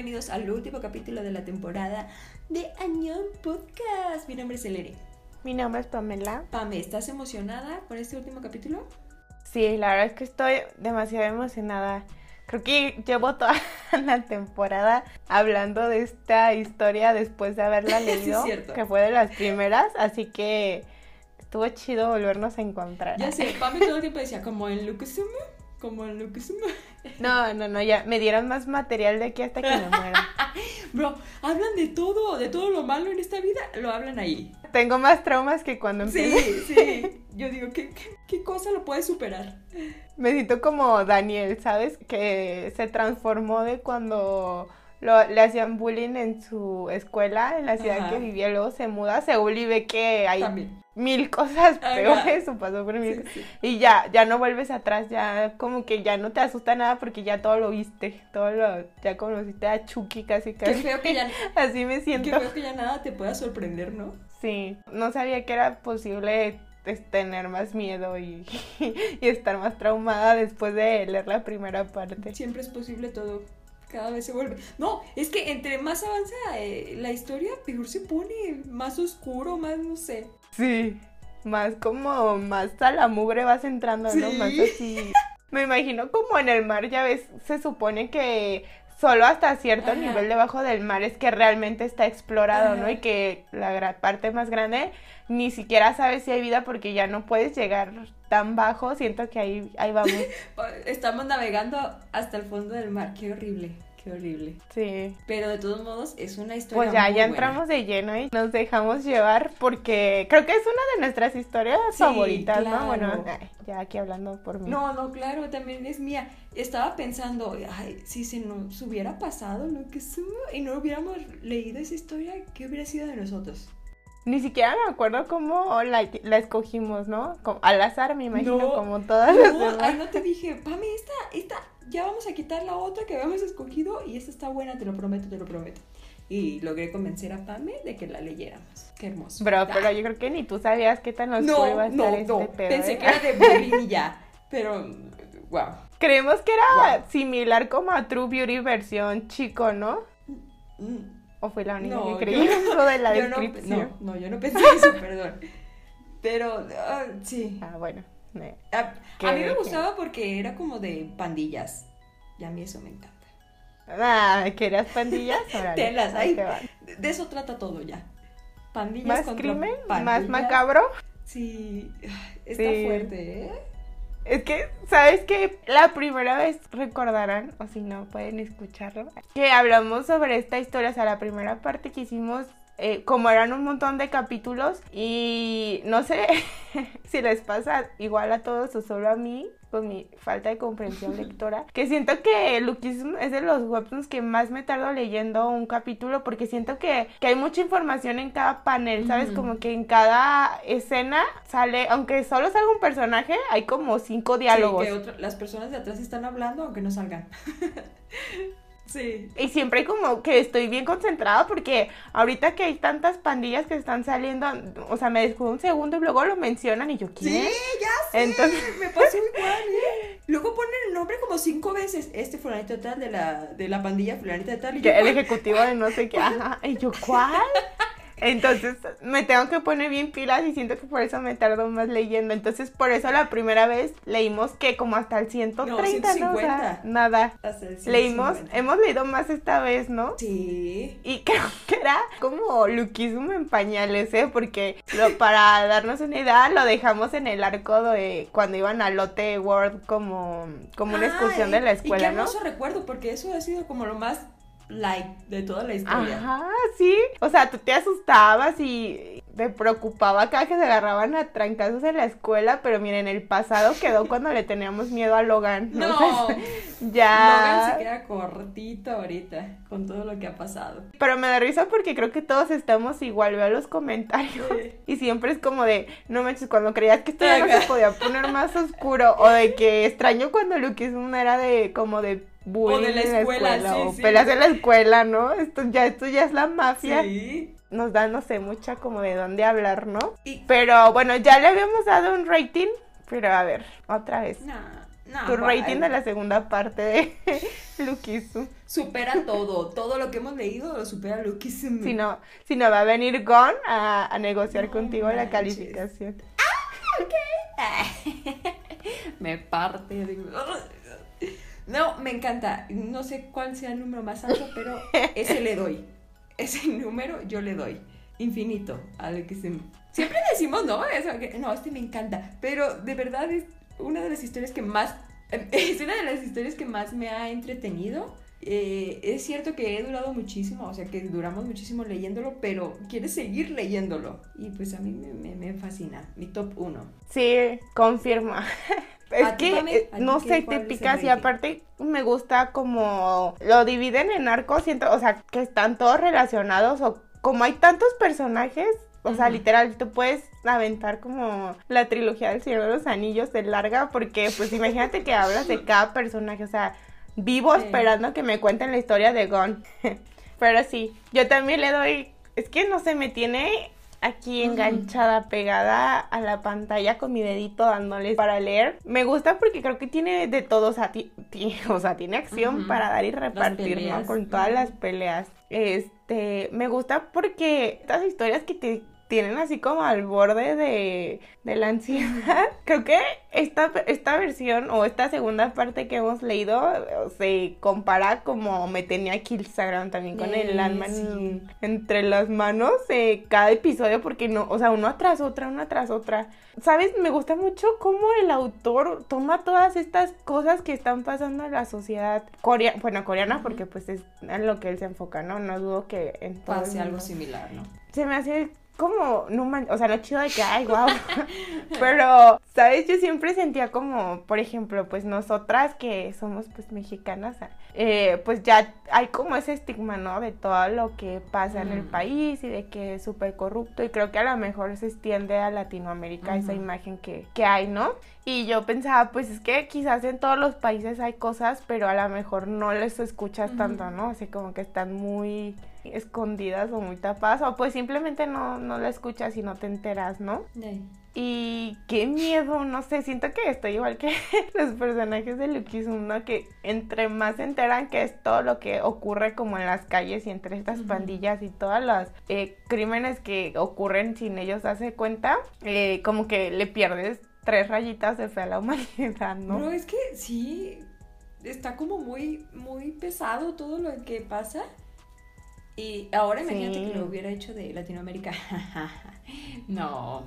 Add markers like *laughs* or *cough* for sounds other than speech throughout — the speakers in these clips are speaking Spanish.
bienvenidos al último capítulo de la temporada de Añón Podcast. Mi nombre es Elere. Mi nombre es Pamela. Pame, ¿estás emocionada por este último capítulo? Sí, la verdad es que estoy demasiado emocionada. Creo que llevo toda *laughs* la temporada hablando de esta historia después de haberla *laughs* leído, que fue de las primeras, así que estuvo chido volvernos a Ya encontrar. sé, Pame todo el tiempo decía, como en Lucasuma, como en Lucasuma. *laughs* No, no, no, ya me dieron más material de aquí hasta que me muera. *laughs* Bro, hablan de todo, de todo lo malo en esta vida, lo hablan ahí. Tengo más traumas que cuando Sí, empecé. sí. Yo digo, ¿qué, qué, qué cosa lo puede superar? Me siento como Daniel, ¿sabes? Que se transformó de cuando lo- le hacían bullying en su escuela, en la ciudad Ajá. que vivía, luego se muda a Seúl y ve que hay También. Mil cosas peores o pasó por mil Sí, cosas. sí. Y ya, ya no vuelves atrás, ya como que ya no te asusta nada porque ya todo lo viste, todo lo, ya conociste a Chucky casi Qué casi. feo que ya, *laughs* Así me qué siento. feo que ya nada te pueda sorprender, ¿no? Sí, no sabía que era posible tener más miedo y, *laughs* y estar más traumada después de leer la primera parte. Siempre es posible todo. Cada vez se vuelve. No, es que entre más avanza eh, la historia, peor se pone. Más oscuro, más no sé. Sí, más como más a la mugre vas entrando, ¿no? Sí. Más así. Me imagino como en el mar, ya ves, se supone que solo hasta cierto Ajá. nivel debajo del mar es que realmente está explorado, ¿no? Y que la parte más grande ni siquiera sabes si hay vida porque ya no puedes llegar tan bajo. Siento que ahí, ahí vamos. *laughs* Estamos navegando hasta el fondo del mar. Qué horrible, qué horrible. Sí. Pero de todos modos, es una historia. Pues ya, muy ya buena. entramos de lleno y nos dejamos llevar porque creo que es una de nuestras historias Sí, favoritas, claro. ¿no? Bueno, ya aquí hablando por mí. No, no, claro, también es mía. Estaba pensando, ay, si se nos hubiera pasado lo que somos y no hubiéramos leído esa historia, ¿qué hubiera sido de nosotros? Ni siquiera me acuerdo cómo la, la escogimos, ¿no? Como- al azar, me imagino, No, como todas las No, demás. ay, no te dije, Pame, esta, esta, ya vamos a quitar la otra que habíamos escogido y esta está buena, te lo prometo, te lo prometo. Y logré convencer a Pame de que la leyéramos. Qué hermoso. Bro, Ah, pero yo creo que ni tú sabías qué tan oscuro iba No, a estar no, este no. pedo, Pensé ¿eh? que era de bullying y ya. Pero, wow. Creemos que era Wow. similar como a True Beauty versión chico, ¿no? Mm, ¿O fue la única No, que creí *laughs* de la no, descripción? no, no, yo no pensé eso, *laughs* perdón. Pero, ah, sí. Ah, bueno. A, ¿Qué- a mí me gustaba porque era como de pandillas. Y a mí eso me encanta. Ah, ¿querías pandillas? *laughs* Telas, ahí te. De- eso trata todo ya. Pandillas ¿Más contra crimen? ¿Más macabro? Sí, está Sí. fuerte, ¿eh? Es que, ¿sabes qué? La primera vez recordarán, o si no, pueden escucharlo, que hablamos sobre esta historia, o sea, la primera parte que hicimos, eh, como eran un montón de capítulos, y no sé *laughs* si les pasa igual a todos o solo a mí, con mi falta de comprensión *laughs* lectora, que siento que Luquism es de los webtoons que más me tardo leyendo un capítulo, porque siento que, que hay mucha información en cada panel, ¿sabes? Como que en cada escena sale, aunque solo salga un personaje, hay como cinco diálogos. Sí, que otra- las personas de atrás están hablando aunque no salgan. *laughs* sí. Y siempre como que estoy bien concentrada porque ahorita que hay tantas pandillas que están saliendo, o sea, me descuido un segundo y luego lo mencionan y yo, ¿quién? Sí, ya sé. Entonces- me pasó *laughs* igual, ¿eh? Luego ponen el nombre como cinco veces. Este fulanito tal de la, de la pandilla fulanita tal. Y yo, el ¿cuál? ejecutivo de no sé qué, ajá, y yo, ¿cuál? *laughs* Entonces me tengo que poner bien pilas y siento que por eso me tardo más leyendo. Entonces por eso la primera vez leímos que como hasta el 130, ¿no? O sea, 150. nada. Hasta el Leímos, 150. hemos leído más esta vez, ¿no? Sí. Y creo que era como luquismo en pañales, ¿eh? Porque lo, para darnos una idea, lo dejamos en el arco de cuando iban a Lotte World como, como una excursión de la Ay, Y escuela, qué ¿no? recuerdo, porque eso ha sido como lo más light de toda la historia. Ajá, sí. O sea, tú te asustabas y te preocupaba cada que se agarraban a trancazos en la escuela, pero miren, el pasado quedó cuando le teníamos miedo a Logan. No, *laughs* ya. Logan se queda cortito ahorita con todo lo que ha pasado. Pero me da risa porque creo que todos estamos igual, veo los comentarios. Sí. Y siempre es como de, no manches, cuando creías que esto ya no se podía poner más oscuro. O de que extraño cuando Luquism era de como de bullying de la en escuela, sí, o sí. peleas en la escuela, ¿no? Esto ya, esto ya es la mafia. Sí. Nos da, no sé, mucha como de dónde hablar, ¿no? Y Pero bueno, ya le habíamos dado un rating, pero a ver, otra vez. no, No, tu rating de la segunda parte de *laughs* Lukisu. Supera todo, todo lo que hemos leído lo supera Luquísimo. Si no, si no va a venir Gon a, a negociar No contigo la calificación. *laughs* me parte. No, me encanta. No sé cuál sea el número más alto, pero *laughs* ese le doy. Ese número yo le doy. Infinito. Al que se... Siempre decimos, no, Eso, que- no, este me encanta. Pero de verdad es una de las historias que más. *laughs* Es una de las historias que más me ha entretenido. Eh, es cierto que he durado muchísimo, o sea que duramos muchísimo leyéndolo, pero quieres seguir leyéndolo. Y pues a mí me, me- me fascina. Mi top 1. Sí, confirma. *laughs* Es ¿A ti, que, eh, ¿A ti no sé, te cuál es el picas y aparte me gusta como lo dividen en arcos, siento, o sea, que están todos relacionados o como hay tantos personajes, o sea, literal, tú puedes aventar como la trilogía del Señor de los Anillos de larga porque pues imagínate que hablas de cada personaje, o sea, vivo Sí. esperando que me cuenten la historia de Gon. *laughs* Pero sí, yo también le doy, es que no sé, me tiene aquí enganchada, pegada a la pantalla con mi dedito dándoles para leer. Me gusta porque creo que tiene de todo, o sea, ti- ti- *laughs* o sea tiene acción para dar y repartir, ¿no? Con todas las peleas. Este, me gusta porque estas historias que te tienen así como al borde de, de la ansiedad. *laughs* Creo que esta, esta versión o esta segunda parte que hemos leído se compara como me tenía aquí Instagram también con el alma en- entre las manos eh, cada episodio porque no, o sea, uno tras otra, una tras otra. ¿Sabes? Me gusta mucho cómo el autor toma todas estas cosas que están pasando en la sociedad coreana, bueno, coreana porque pues es en lo que él se enfoca, ¿no? No dudo que en todo Pase algo similar, ¿no? Se me hace como, no man, o sea, no chido de que, ay, wow. *laughs* Pero, ¿sabes? Yo siempre sentía como, por ejemplo, pues nosotras que somos pues mexicanas, eh, pues ya hay como ese estigma, ¿no? De todo lo que pasa en el Mm. país y de que es súper corrupto y creo que a lo mejor se extiende a Latinoamérica esa imagen que, que hay, ¿no? Y yo pensaba, pues es que quizás en todos los países hay cosas, pero a lo mejor no les escuchas tanto, ¿no? Así como que están muy escondidas o muy tapadas, o pues simplemente no, no la escuchas y no te enteras, ¿no? Y qué miedo, no sé, siento que estoy igual que *laughs* los personajes de Luquisum, ¿no? Que entre más se enteran que es todo lo que ocurre como en las calles y entre estas pandillas y todos los eh, crímenes que ocurren sin ellos darse cuenta, eh, como que le pierdes tres rayitas de fe a la *laughs* humanidad, ¿no? Bro, es que sí, está como muy, muy pesado todo lo que pasa. Y ahora imagínate Sí. que lo hubiera hecho de Latinoamérica. *laughs* no,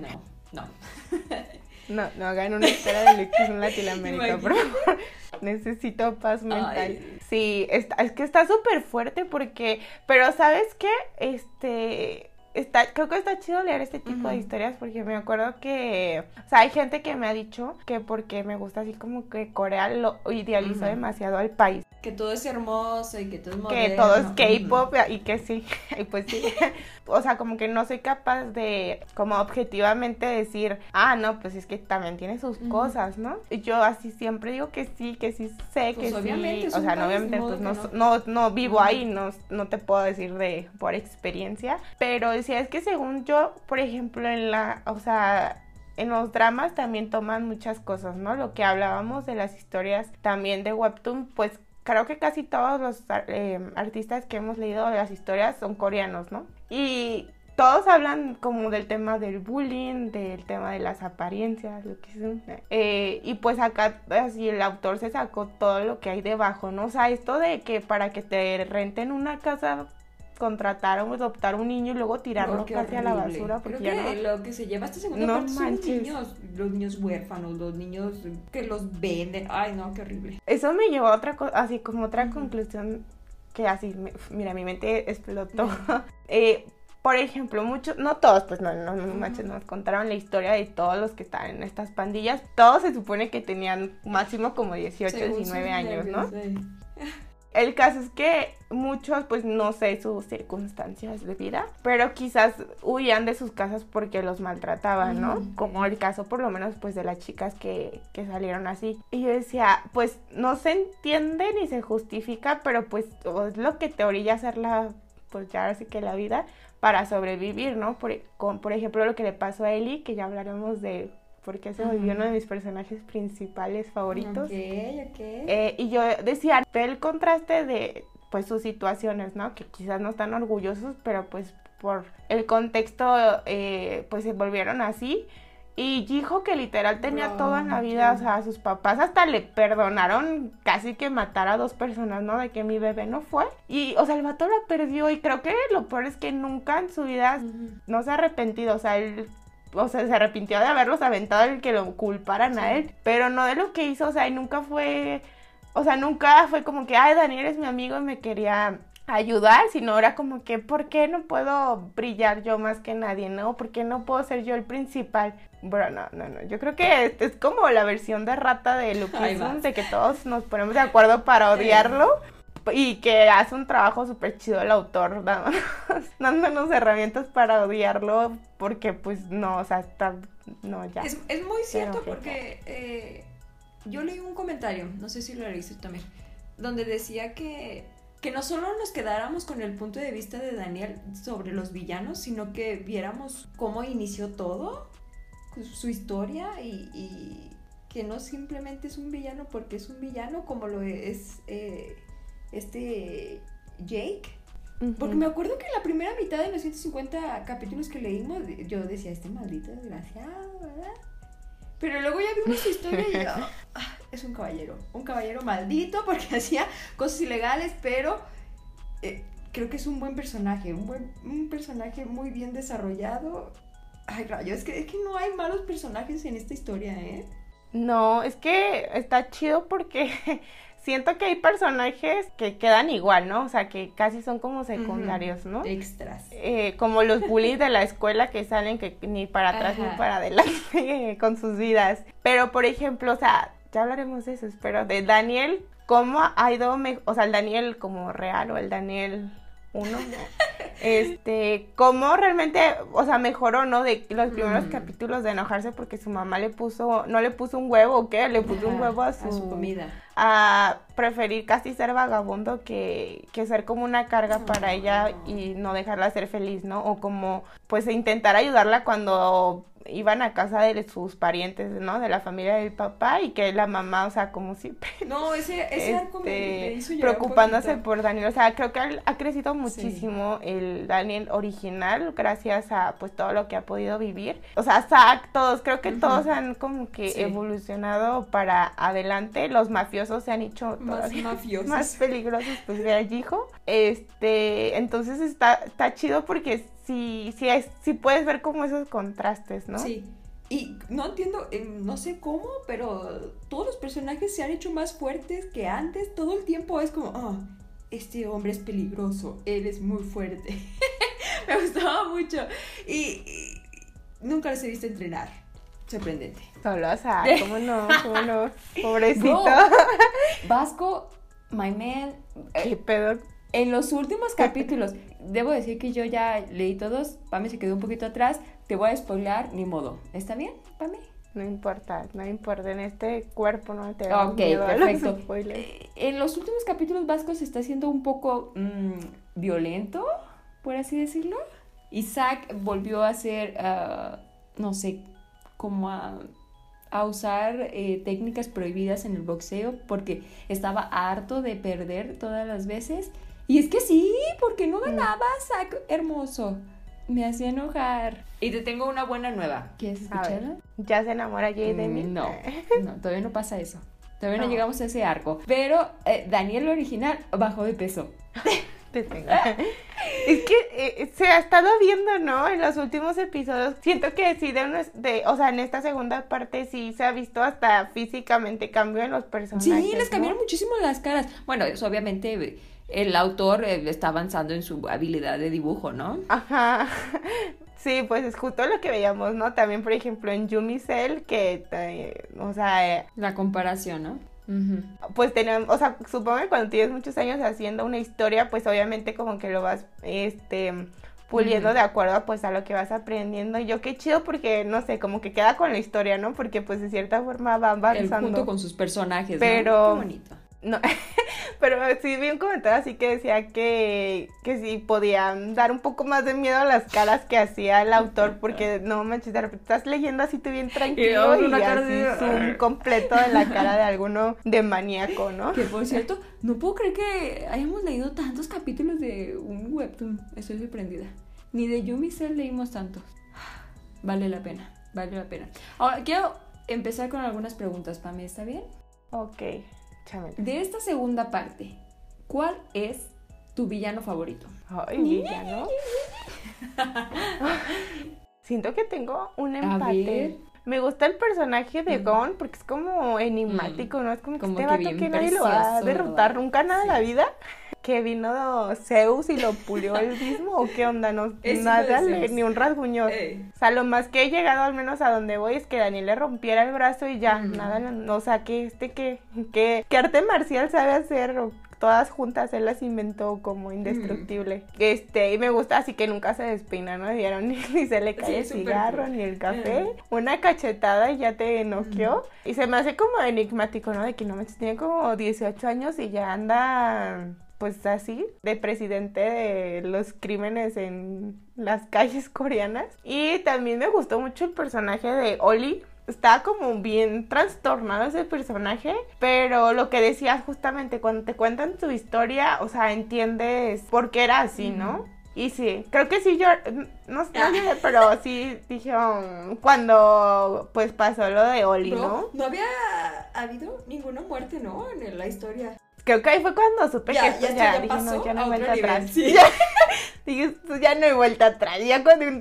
no, no. *laughs* No, no hagan una historia de Luquisum Latinoamérica, por favor. *laughs* Necesito paz mental. Ay. Sí, está, es que está súper fuerte porque, pero ¿sabes qué? Este, está, creo que está chido leer este tipo de historias porque me acuerdo que, o sea, hay gente que me ha dicho que porque me gusta así como que Corea lo idealizó demasiado al país, Que todo es hermoso y que todo es que moderno. todo es. K-pop y que sí, *laughs* y pues sí, *laughs* o sea, como que no soy capaz de, como objetivamente decir, ah, no, pues es que también tiene sus cosas, ¿no? Y yo así siempre digo que sí, que sí sé, Pues que obviamente, sí, es o sea, no, obviamente, pues no, que no, no vivo ahí, no, no te puedo decir de, por experiencia, pero decía, es que según yo, por ejemplo, en la, o sea, en los dramas también toman muchas cosas, ¿no? Lo que hablábamos de las historias también de Webtoon, pues creo que casi todos los eh, artistas que hemos leído las historias son coreanos, ¿no? Y todos hablan como del tema del bullying, del tema de las apariencias, lo que son. Eh, y pues acá así el autor se sacó todo lo que hay debajo, ¿no? O sea, esto de que para que te renten una casa contratar o adoptar un niño y luego tirarlo No, casi a la basura porque Creo ya que no lo que se lleva esta segunda No parte son los niños, los niños huérfanos, los niños que los venden. Ay, no, qué horrible. Eso me llevó a otra cosa, así como otra Ujú. conclusión que así, me- mira, mi mente explotó. *laughs* Eh, por ejemplo, muchos, no todos, pues no, no, no manches, nos contaron la historia de todos los que están en estas pandillas. Todos se supone que tenían máximo como 18, Según 19 sus años, ¿no? ey. El caso es que muchos, pues no sé sus circunstancias de vida, pero quizás huían de sus casas porque los maltrataban, ¿no? Como el caso por lo menos pues de las chicas que, que salieron así. Y yo decía, pues no se entiende ni se justifica, pero pues es lo que te orilla hacer la, pues ya ahora sí que la vida para sobrevivir, ¿no? Por, con, por ejemplo lo que le pasó a Eli, que ya hablaremos de porque se volvió uno de mis personajes principales favoritos. Ok, ok. Eh, y yo decía, ve el contraste de pues sus situaciones, ¿no? Que quizás no están orgullosos, pero pues por el contexto eh, pues se volvieron así. Y dijo que literal tenía Bro, todo en la vida, ok. o sea, sus papás hasta le perdonaron casi que matar a dos personas, ¿no? De que mi bebé no fue. Y, o sea, el vato la perdió y creo que lo peor es que nunca en su vida Ujú. no se ha arrepentido, o sea, él, o sea, se arrepintió de haberlos aventado el que lo culparan a él, pero no de lo que hizo, o sea, y nunca fue, o sea, nunca fue como que, ay, Daniel es mi amigo y me quería ayudar, sino era como que, ¿por qué no puedo brillar yo más que nadie, no? ¿Por qué no puedo ser yo el principal? Bueno, no, no, no, yo creo que es, es como la versión de rata de Luke de que todos nos ponemos de acuerdo para odiarlo y que hace un trabajo súper chido el autor *laughs* dándonos, dándonos herramientas para odiarlo porque pues no, o sea, está, no, ya. Es, es muy cierto Pero, porque eh, yo leí un comentario, no sé si lo leíste también, donde decía que, que no solo nos quedáramos con el punto de vista de Daniel sobre los villanos, sino que viéramos cómo inició todo, su- su historia y, y que no simplemente es un villano porque es un villano como lo es eh, este Jake. Porque me acuerdo que en la primera mitad de los 150 capítulos que leímos, yo decía, este maldito desgraciado, ¿verdad? Pero luego ya vimos su historia y yo, *laughs* "Ah, es un caballero, un caballero maldito *laughs* porque hacía cosas ilegales, pero eh, creo que es un buen personaje, un, buen, un personaje muy bien desarrollado. Ay, rayo, es que, es que no hay malos personajes en esta historia, ¿eh? No, es que está chido porque *laughs* siento que hay personajes que quedan igual, ¿no? O sea, que casi son como secundarios, ¿no? Extras. Eh, como los bullies de la escuela que salen que ni para atrás Ajá. ni para adelante *laughs* con sus vidas. Pero, por ejemplo, o sea, ya hablaremos de eso, espero, de Daniel, cómo ha ido, o sea, el Daniel como real o el Daniel uno, *laughs* este, cómo realmente, o sea, mejoró, ¿no? De los primeros Mm. capítulos de enojarse porque su mamá le puso, no le puso un huevo, ¿o qué? Le puso un huevo a su, comida. a preferir casi ser vagabundo que, que ser como una carga para ella y no dejarla ser feliz, ¿no? O como pues intentar ayudarla cuando iban a casa de sus parientes, ¿no? De la familia del papá y que la mamá, o sea, como siempre *laughs* No, ese, ese este, me hizo preocupándose por Daniel. O sea, creo que ha- ha crecido muchísimo el Daniel original gracias a pues todo lo que ha podido vivir. O sea, Zack, todos, creo que todos han como que Sí. evolucionado para adelante. Los mafiosos se han hecho Más *laughs* mafiosos. más peligrosos, pues de Allijo. Este, entonces está, está chido porque sí, sí, es, sí puedes ver como esos contrastes, ¿no? Sí. Y no entiendo, eh, no sé cómo, pero todos los personajes se han hecho más fuertes que antes. Todo el tiempo es como, ah, este hombre es peligroso, él es muy fuerte. *laughs* Me gustaba mucho. Y, y nunca los he visto entrenar. Sorprendente. Solo a Zack, *laughs* ¿cómo no? ¿Cómo no? *laughs* Pobrecito. Bro. Vasco, my man, eh, ¿Qué pedo? En los últimos capítulos, debo decir que yo ya leí todos, Pame se quedó un poquito atrás, te voy a spoilar, ni modo. ¿Está bien, Pame? No importa, no importa. En este cuerpo no te Ok, miedo a los perfecto. spoilers. Eh, En los últimos capítulos Vasco se está haciendo un poco mm, violento, por así decirlo. Isaac volvió a ser, ah, no sé, como a, a usar eh, técnicas prohibidas en el boxeo porque estaba harto de perder todas las veces. Y es que sí, porque no ganaba Zack hermoso. Me hacía enojar. Y te tengo una buena nueva. ¿Quieres escucharla? ¿Ya se enamora Jay de mí? Mm, No, *laughs* no, todavía no pasa eso. Todavía no, No. llegamos a ese arco. Pero eh, Daniel original bajó de peso. *laughs* Te tengo. es que eh, se ha estado viendo, ¿no? En los últimos episodios. Siento que sí, de, unos- de, o sea, en esta segunda parte sí se ha visto hasta físicamente cambio en los personajes. Sí, les ¿no? cambiaron muchísimo las caras. Bueno, eso obviamente eh, el autor eh, está avanzando en su habilidad de dibujo, ¿no? Ajá. *laughs* Sí, pues es justo lo que veíamos, ¿no? También, por ejemplo, en Yumi Cell, que, eh, o sea, eh, La comparación, ¿no? Ujú. pues tenemos, o sea, supongo que cuando tienes muchos años haciendo una historia, pues obviamente como que lo vas, este, puliendo de acuerdo a, pues a lo que vas aprendiendo. Y yo qué chido porque, no sé, como que queda con la historia, ¿no? Porque pues de cierta forma va El avanzando. junto con sus personajes, ¿no? Pero- Qué bonito. No, *laughs* Pero sí vi un comentario así que decía que, que sí podían dar un poco más de miedo a las caras que hacía el autor, porque no manches, de repente estás leyendo así tú bien tranquilo y, así de- zoom completo de la cara de *laughs* alguno de maníaco, ¿no? Que por cierto, no puedo creer que hayamos leído tantos capítulos de un webtoon. Estoy sorprendida. Ni de Yumi Cell leímos tantos. *sighs* Vale la pena, vale la pena. Ahora, quiero empezar con algunas preguntas, Pame, ¿está bien? Ok, chámela. De esta segunda parte, ¿cuál es tu villano favorito? Ay, villano. *laughs* Siento que tengo un empate. Me gusta el personaje de. Gon porque es como enigmático, ¿no? Es como, Como que que este vato bien que nadie lo va a derrotar ¿verdad? nunca nada en la Sí. vida. *laughs* Que vino Zeus y lo pulió él mismo o qué onda, no *laughs* Es nada, de le- ni un rasguño. O sea, lo más que he llegado al menos a donde voy es que Daniel le rompiera el brazo y ya, nada, no, o sea, que este que, que, que arte marcial sabe hacer o todas juntas él las inventó como indestructible. Este, y me gusta así que nunca se despeina, ¿no? Vieron *laughs* ni, ni se le cae Sí, el cigarro cool. ni el café, Mm. una cachetada y ya te noqueó. Y se me hace como enigmático, ¿no? De que no me tiene como 18 años y ya anda pues así, de presidente de los crímenes en las calles coreanas. Y también me gustó mucho el personaje de Oli. Estaba como bien trastornado ese personaje, pero lo que decías justamente cuando te cuentan tu historia, o sea, entiendes por qué era así, ¿no? Y sí, creo que sí, yo no sé, pero sí dije um, cuando pues pasó lo de Oli, ¿no? no había habido ninguna muerte, ¿no? En la historia. Creo que ahí fue cuando supe Ya, que ya esto ya, ya dije, pasó no, ya no hay vuelta nivel, atrás. sí. *laughs* Ya, dije, esto ya no hay vuelta atrás. Ya cuando un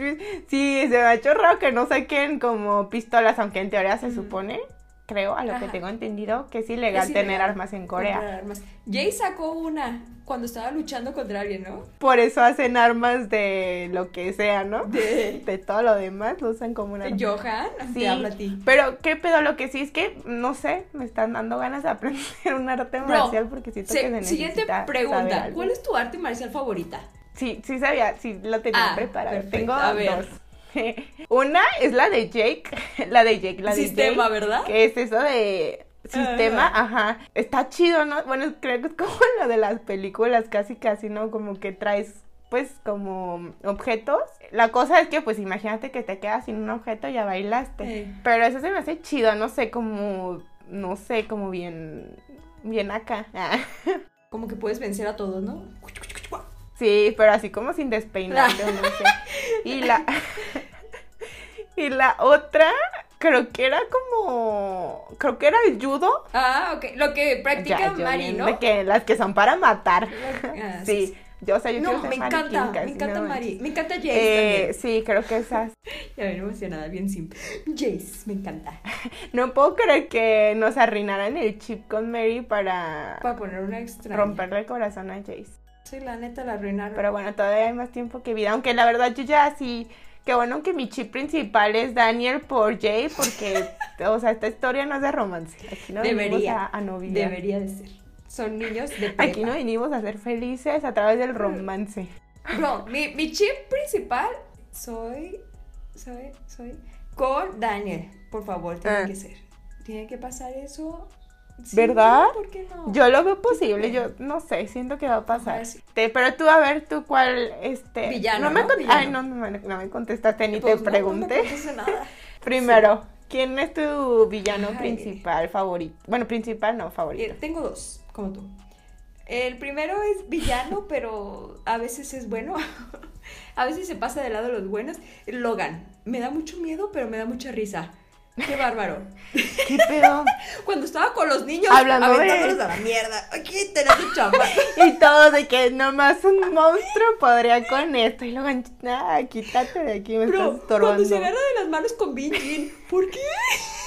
sí, se me ha hecho raro que no saquen como pistolas, aunque en teoría se supone, creo, a lo que tengo entendido, que es ilegal Es tener armas en Corea. Armas. Jay sacó una cuando estaba luchando contra alguien, ¿no? Por eso hacen armas de lo que sea, ¿no? De *laughs* De todo lo demás lo usan como una arma. Johan, Sí, te habla a ti. pero qué pedo, lo que sí es que, no sé, me están dando ganas de aprender *laughs* un arte Bro, marcial porque siento Se- que se siguiente pregunta. ¿Cuál es tu arte marcial favorita? Sí, sí sabía, sí lo tenía Ah, preparado. perfecto, Tengo a ver. dos. *laughs* Una es la de Jake, *laughs* la de Jake, la de Sistema, Jake, ¿verdad? que es eso de sistema, ajá. Está chido, ¿no? Bueno, creo que es como *laughs* lo de las películas, casi casi, ¿no? Como que traes pues como objetos. La cosa es que pues imagínate que te quedas sin un objeto y ya bailaste. Pero eso se me hace chido, no sé, como no sé, como bien bien acá. Como que puedes vencer a todos, ¿no? Sí, pero así como sin despeinarte, o no sé. *laughs* Y la y la otra creo que era como creo que era el judo. Ah, ok. Lo que practica Ya, Mari, ¿no? de que las que son para matar. Ah, Sí, *laughs* yo o sea, yo No, quiero ser me Mari encanta, me encanta no Mari. Me encanta Jace Eh, también. sí, creo que esas. *laughs* Ya ven, emocionada, bien simple. Jace, me encanta. No puedo creer que nos arruinaran el chip con Mary para Para poner una extra. romperle el corazón a Jace. Sí, la neta la arruinaron. Pero bueno, todavía hay más tiempo que vida. Aunque la verdad yo ya sí. Qué bueno que mi chip principal es Daniel por Jay, porque, *laughs* o sea, esta historia no es de romance. Aquí no Debería. a, a noviar. Debería de ser. Son niños de prepa. Aquí no venimos a ser felices a través del romance. Bro, mi, mi chip principal soy, soy, soy con Daniel. Por favor, tiene Ah. que ser. Tiene que pasar eso. Sí, ¿Verdad? ¿Por qué no? Yo lo veo posible, yo no sé, siento que va a pasar. Ojalá sí. Te- pero tú, a ver, tú cuál, este... Villano, me ¿no? con- Villano. Ay, no, no, me- no me contestaste ni Pues te no, no pregunté. me contestes nada. *laughs* Primero, ¿quién es tu villano Ay. principal favorito? Bueno, principal no, favorito. Eh, tengo dos, como tú. El primero es villano, *laughs* pero a veces es bueno. *laughs* a veces se pasa del lado de los buenos. Logan. Me da mucho miedo, pero me da mucha risa. Qué bárbaro. ¿Qué pedo? *laughs* Cuando estaba con los niños, Hablando de- a la mierda. Aquí tenés tu chamba. *laughs* Y todo de que nomás un monstruo podría con esto. Y luego, ah, quítate de aquí, me estás estorbando. cuando se agarra de las manos con Bin. ¿Por qué?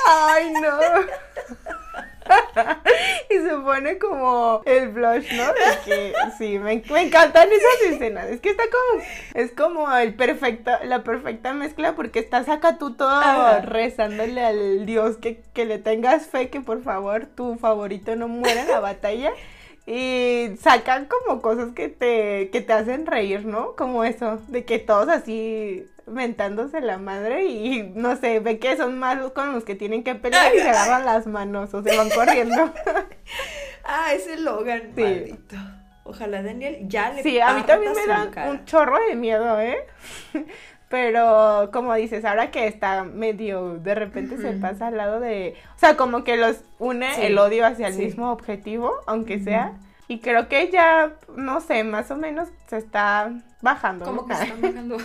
Ay, no. *laughs* *laughs* y se pone como el blush, ¿no? De que sí, me, me encantan esas escenas. Es que está como, es como el perfecto, la perfecta mezcla porque estás acá tú todo Ajá. rezándole al Dios que, que le tengas fe, que por favor tu favorito no muera en la batalla. Y sacan como cosas que te, que te hacen reír, ¿no? Como eso, de que todos así mentándose la madre y no sé, ve que son malos con los que tienen que pelear y *laughs* se agarran las manos o se van corriendo. *laughs* Ah, ese Logan, Sí. maldito. Ojalá Daniel ya le Sí, a mí también me da cara. un chorro de miedo, ¿eh? *laughs* Pero como dices, ahora que está medio, de repente se pasa al lado de, o sea, como que los une Sí, el odio hacia el mismo objetivo, aunque sea. Y creo que ya, no sé, más o menos se está bajando. ¿Cómo ¿no? que se están bajando?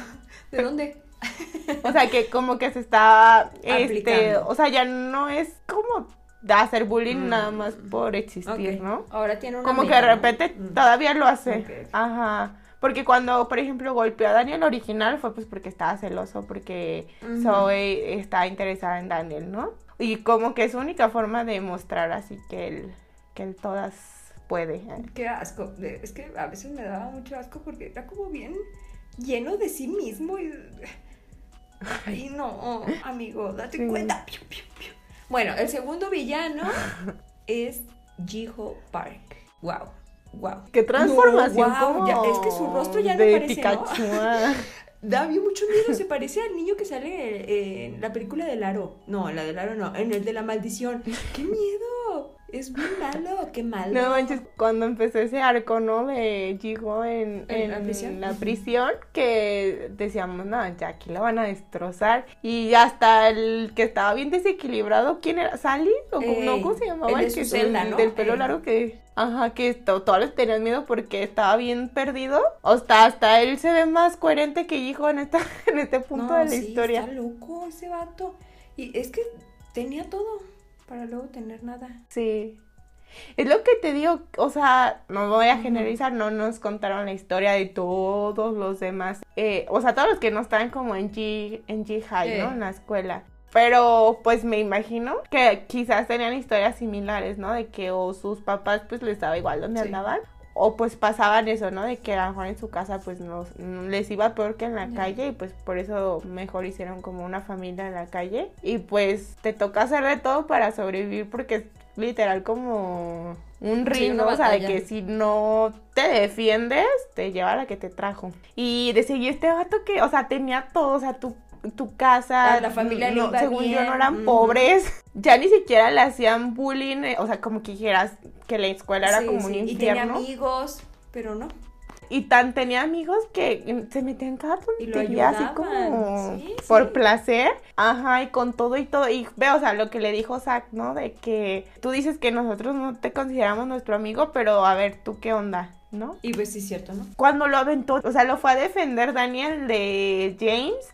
¿De dónde? *laughs* O sea, que como que se está, este, o sea, ya no es como de hacer bullying Mm. nada más por existir. ¿no? Ahora tiene una Como que de repente Mm. todavía lo hace. Ajá. Porque cuando, por ejemplo, golpeó a Daniel original fue pues porque estaba celoso, porque Ujú. Zoe está interesada en Daniel, ¿no? Y como que es su única forma de mostrar así que él, que él todas puede. Qué asco. Es que a veces me daba mucho asco porque era como bien lleno de sí mismo y... Ay, no, amigo, date Sí. cuenta. Piu, piu, piu. Bueno, el segundo villano *laughs* es Jiho Park. Wow, wow. Qué transformación No, como ya- es que su rostro ya no de parece. Pikachu. ah. *laughs* Da bien mucho miedo, se parece al niño que sale eh, en la película del aro. No, en la del aro no, en el de la maldición. *laughs* ¡Qué miedo! Es bien malo, qué malo. No manches, cuando empezó ese arco, ¿no? De Jigo en, ¿En en la prisión? la Ujú. prisión, que decíamos, no, ya aquí la van a destrozar. Y hasta el que estaba bien desequilibrado, ¿quién era? ¿Sally? ¿O cómo, Eh, no, ¿cómo se llamaba? el que el ¿no? Del pelo Eh. largo que... Ajá, que to- todos les tenían miedo porque estaba bien perdido. Hasta, hasta él se ve más coherente que Jigo en, esta, *laughs* en este punto No, de la sí, historia. Está loco ese vato. Y es que tenía todo para luego tener nada. Sí. Es lo que te digo, o sea, no voy a generalizar, no nos contaron la historia de todos los demás, eh, o sea, todos los que no estaban como en G, en G High, ¿no? En la escuela. Pero pues me imagino que quizás tenían historias similares, ¿no? De que o sus papás pues les daba igual donde Sí. andaban. O pues pasaban eso, ¿no? De que a lo mejor en su casa pues no, les iba peor que en la calle y pues por eso mejor hicieron como una familia en la calle. Y pues te toca hacer de todo para sobrevivir porque es literal como un Sí, una ¿no? O sea, de que si no te defiendes, te lleva a la que te trajo. Y de seguir este vato que, o sea, tenía todo, o sea, tu, tu casa, Ah, la familia no, según yo no eran pobres, *laughs* ya ni siquiera le hacían bullying, eh, o sea, como que dijeras que la escuela era Sí, como un sí, Y tenía infierno. amigos, pero no. Y tan tenía amigos que se metían cada tontería así como sí, por placer. Ajá, y con todo y todo. Y veo, o sea, lo que le dijo Zack, ¿no? De que tú dices que nosotros no te consideramos nuestro amigo, pero a ver, ¿tú qué onda? ¿No? Y pues sí, es cierto, ¿no? Cuando lo aventó, o sea, lo fue a defender Daniel de James.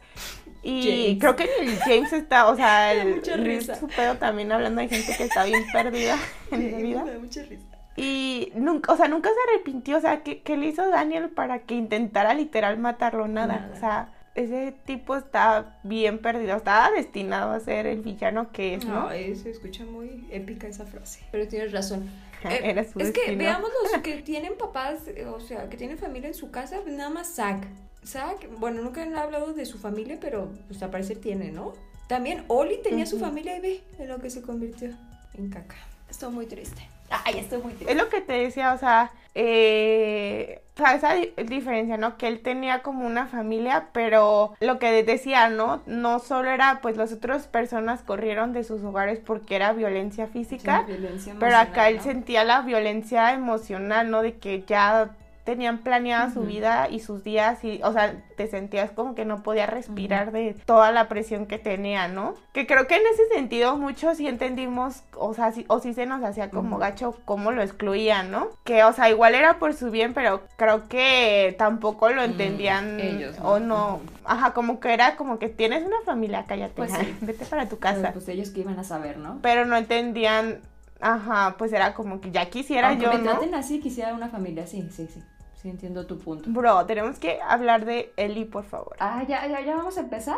Y James. creo que el James está, o sea, *laughs* Me da el, mucha el risa. su pedo también hablando de gente que está bien *laughs* perdida en la vida. Me da mucha risa. Y nunca, o sea, nunca se arrepintió, o sea, ¿qué, qué le hizo Daniel para que intentara literal matarlo? Nada. Nada. O sea, ese tipo está bien perdido, estaba destinado a ser el villano que es, ¿no? No, se escucha muy épica esa frase. Pero tienes razón. Eh, Era su es que destino. veamos los *laughs* que tienen papás, eh, o sea, que tienen familia en su casa, nada más Zack. Zack, bueno, nunca han hablado de su familia, pero pues al parecer tiene, ¿no? También Oli tenía su familia y ve en lo que se convirtió en caca. Estoy muy triste. Ay, estoy muy triste. Es lo que te decía, o sea, eh, o sea, esa di- diferencia, ¿no? Que él tenía como una familia, pero lo que decía, ¿no? No solo era, pues las otras personas corrieron de sus hogares porque era violencia física, Sí, violencia Pero acá él sentía la violencia emocional, ¿no? De que ya tenían planeada su vida y sus días y, o sea, te sentías como que no podía respirar de toda la presión que tenía, ¿no? Que creo que en ese sentido muchos sí entendimos, o sea, sí, o sí se nos hacía como gacho cómo lo excluían, ¿no? Que, o sea, igual era por su bien, pero creo que tampoco lo entendían ellos, ¿no? o no. Ajá, como que era como que tienes una familia, cállate, Pues *laughs* sí. vete para tu Pero, casa Pues ellos que iban a saber, ¿no? pero no entendían, ajá, pues era como que ya quisiera Aunque yo, me ¿no? traten así, quisiera una familia, sí, sí, sí. Sí, entiendo tu punto. Bro, tenemos que hablar de Eli, por favor. Ah, ¿ya, ya, ya vamos a empezar?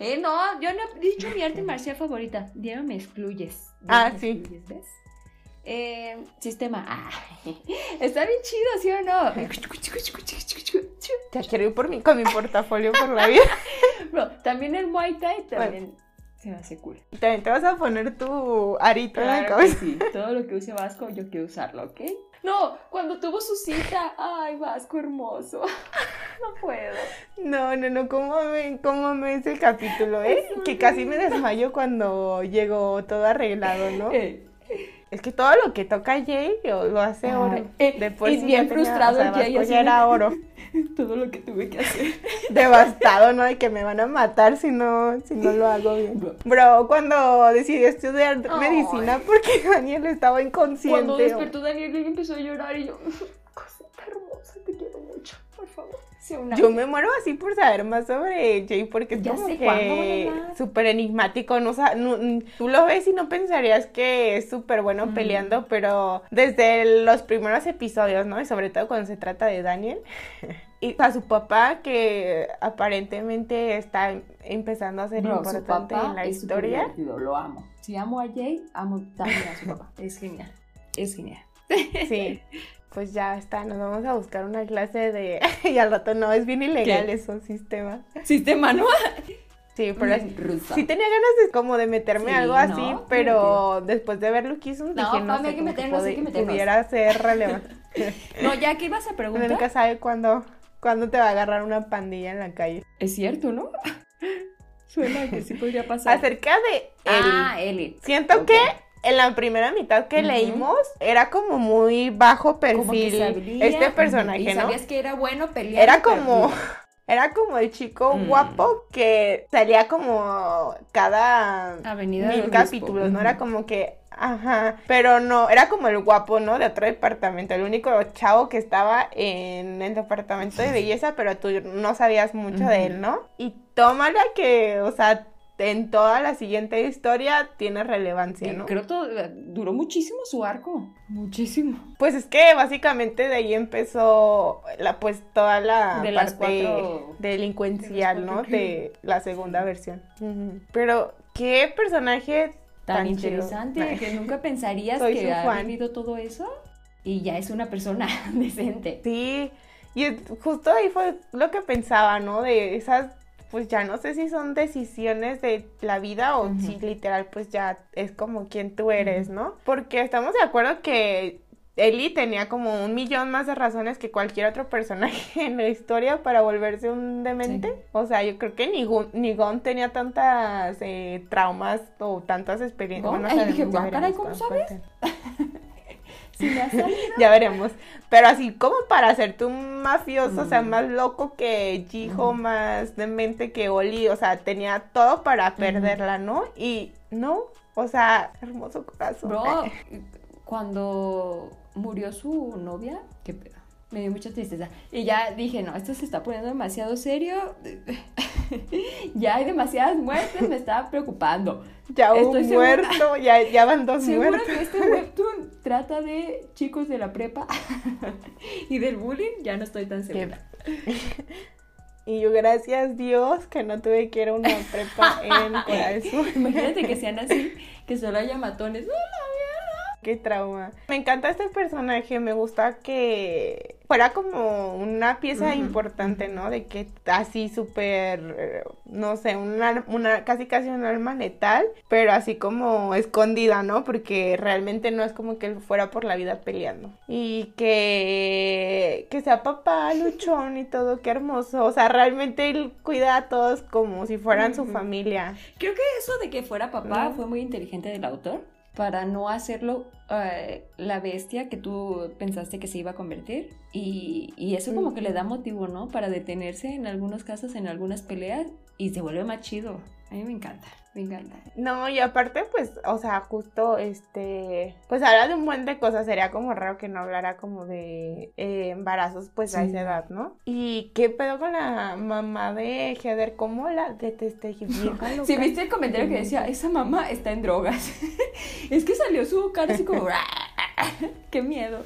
Eh, no, yo no he dicho mi arte marcial favorita. Diario me excluyes. Ah, me sí. excluyes, ¿ves? Eh, sistema. Ah, *laughs* está bien chido, ¿sí o no? Ya quiero ir por mi, con mi portafolio por la vida. *laughs* Bro, también el Muay Thai también se me hace cool. Y también te vas a poner tu arito en la Claro que cabeza. sí. Todo lo que use Vasco, yo quiero usarlo, ¿ok? No, cuando tuvo su cita. Ay, Vasco hermoso. *laughs* No puedo. No, no, no, ¿cómo me, cómo me es el capítulo, eh? Que casi me desmayo cuando llegó todo arreglado, ¿no? Eh, es que todo lo que toca Jay lo, lo hace Ay, oro. eh, De por es sí bien ya tenía- frustrado o sea, Jay, así era oro. *laughs* Todo lo que tuve que hacer. *laughs* Devastado, ¿no? De que me van a matar si no, si no lo hago bien. *laughs* Bro, cuando decidí estudiar Ay. medicina porque Daniel estaba inconsciente. Cuando despertó Daniel y empezó a llorar y yo, cosita hermosa, te quiero mucho, por favor. Sea una... Yo me muero así por saber más sobre Jay porque es Ya como sé, ¿cuándo voy a que súper enigmático, no, no- n- tú lo ves y no pensarías que es súper bueno Mm. peleando, pero desde los primeros episodios, ¿no? Y sobre todo cuando se trata de Daniel. *laughs* Y a su papá que aparentemente está empezando a ser su importante papá en la es historia. lo amo. Si amo a Jay, amo también a su papá. Es genial, es genial. Sí. *laughs* Pues ya está, nos vamos a buscar una clase de... *laughs* y al rato no, es bien ilegal ¿Qué? eso, sistema. Sistema, ¿no? Sí, pero es- Rusa. Sí tenía ganas de como de meterme Sí, algo ¿no? así, Qué pero después de ver Luquism No, dije, no sé, hay que meternos, hay puede- que meternos. pudiera ser relevante. *laughs* No, ya que ibas a *laughs* preguntar. nunca sabe cuándo, cuándo te va a agarrar una pandilla en la calle. Es cierto, ¿no? Suena que sí podría pasar. Acerca de Ellie. Ah, Ellie. Siento que en la primera mitad que leímos era como muy bajo Como que perfil este personaje, y ¿no? sabías que era bueno peleando. Era como, *laughs* era como el chico Mm. guapo que salía como cada Avenida mil capítulos. ¿no? Era como que, ajá, pero no, era como el guapo, ¿no? De otro departamento, el único chavo que estaba en el departamento de belleza, pero tú no sabías mucho de él, ¿no? Y tómala que, o sea, en toda la siguiente historia tiene relevancia, ¿no? Creo que duró muchísimo su arco. Muchísimo. Pues es que básicamente de ahí empezó la pues toda la De parte cuatro- delincuencial, de ¿no? cuatro De la segunda versión. Pero qué personaje Tan, Tan chido. interesante que nunca pensarías Soy que ha vivido todo eso y ya es una persona *laughs* decente. Sí, y justo ahí fue lo que pensaba, ¿no? De esas, pues ya no sé si son decisiones de la vida o si literal pues ya es como quien tú eres, ¿no? Porque estamos de acuerdo que Ellie tenía como un millón más de razones que cualquier otro personaje *laughs* en la historia para volverse un demente. Sí. O sea, yo creo que ni, Gun- ni Gon tenía tantas eh, traumas o tantas experiencias. ¿Gon? Bueno, Ay, sabemos, dije, ya "Ah, caray, veremos ¿cómo sabes?" Cuenten. Si me ha salido. *laughs* Ya veremos. Pero así como para hacerte un mafioso, o sea, Mm. más loco que Jiho, más demente que Oli, o sea, tenía todo para perderla, ¿no? Y no, o sea, hermoso corazón. Bro, *laughs* cuando murió su novia, qué pedo. Me dio mucha tristeza. Y ya dije, no, esto se está poniendo demasiado serio. *laughs* ya hay demasiadas muertes, me estaba preocupando. ya un estoy segura- muerto, ya, ya van dos Seguro muertos. que este webtoon trata de chicos de la prepa *laughs* y del bullying, ya no estoy tan segura. *laughs* Y yo, gracias Dios, que no tuve que ir a una prepa en Sur. Imagínate que sean así, que solo haya matones. ¡No, Qué trauma. Me encanta este personaje, me gusta que fuera como una pieza importante, ¿no? De que así súper, eh, no sé, una, una, casi casi un alma letal, pero así como escondida, ¿no? Porque realmente no es como que él fuera por la vida peleando. Y que, que sea papá, luchón y todo, qué hermoso. O sea, realmente él cuida a todos como si fueran su familia. Creo que eso de que fuera papá fue muy inteligente del autor para no hacerlo eh, la bestia que tú pensaste que se iba a convertir. Y, y eso como que le da motivo, ¿no? Para detenerse en algunos casos, en algunas peleas y se vuelve más chido. A mí me encanta, me encanta. No, y aparte, pues, o sea, justo, este, pues habla de un buen de cosas, sería como raro que no hablara como de eh, embarazos, pues, a Sí. esa edad, ¿no? Y qué pedo con la mamá de Heather, ¿cómo la detesté? Si viste el comentario que decía, esa mamá está en drogas. *laughs* es que salió su cara así como, *laughs* qué miedo.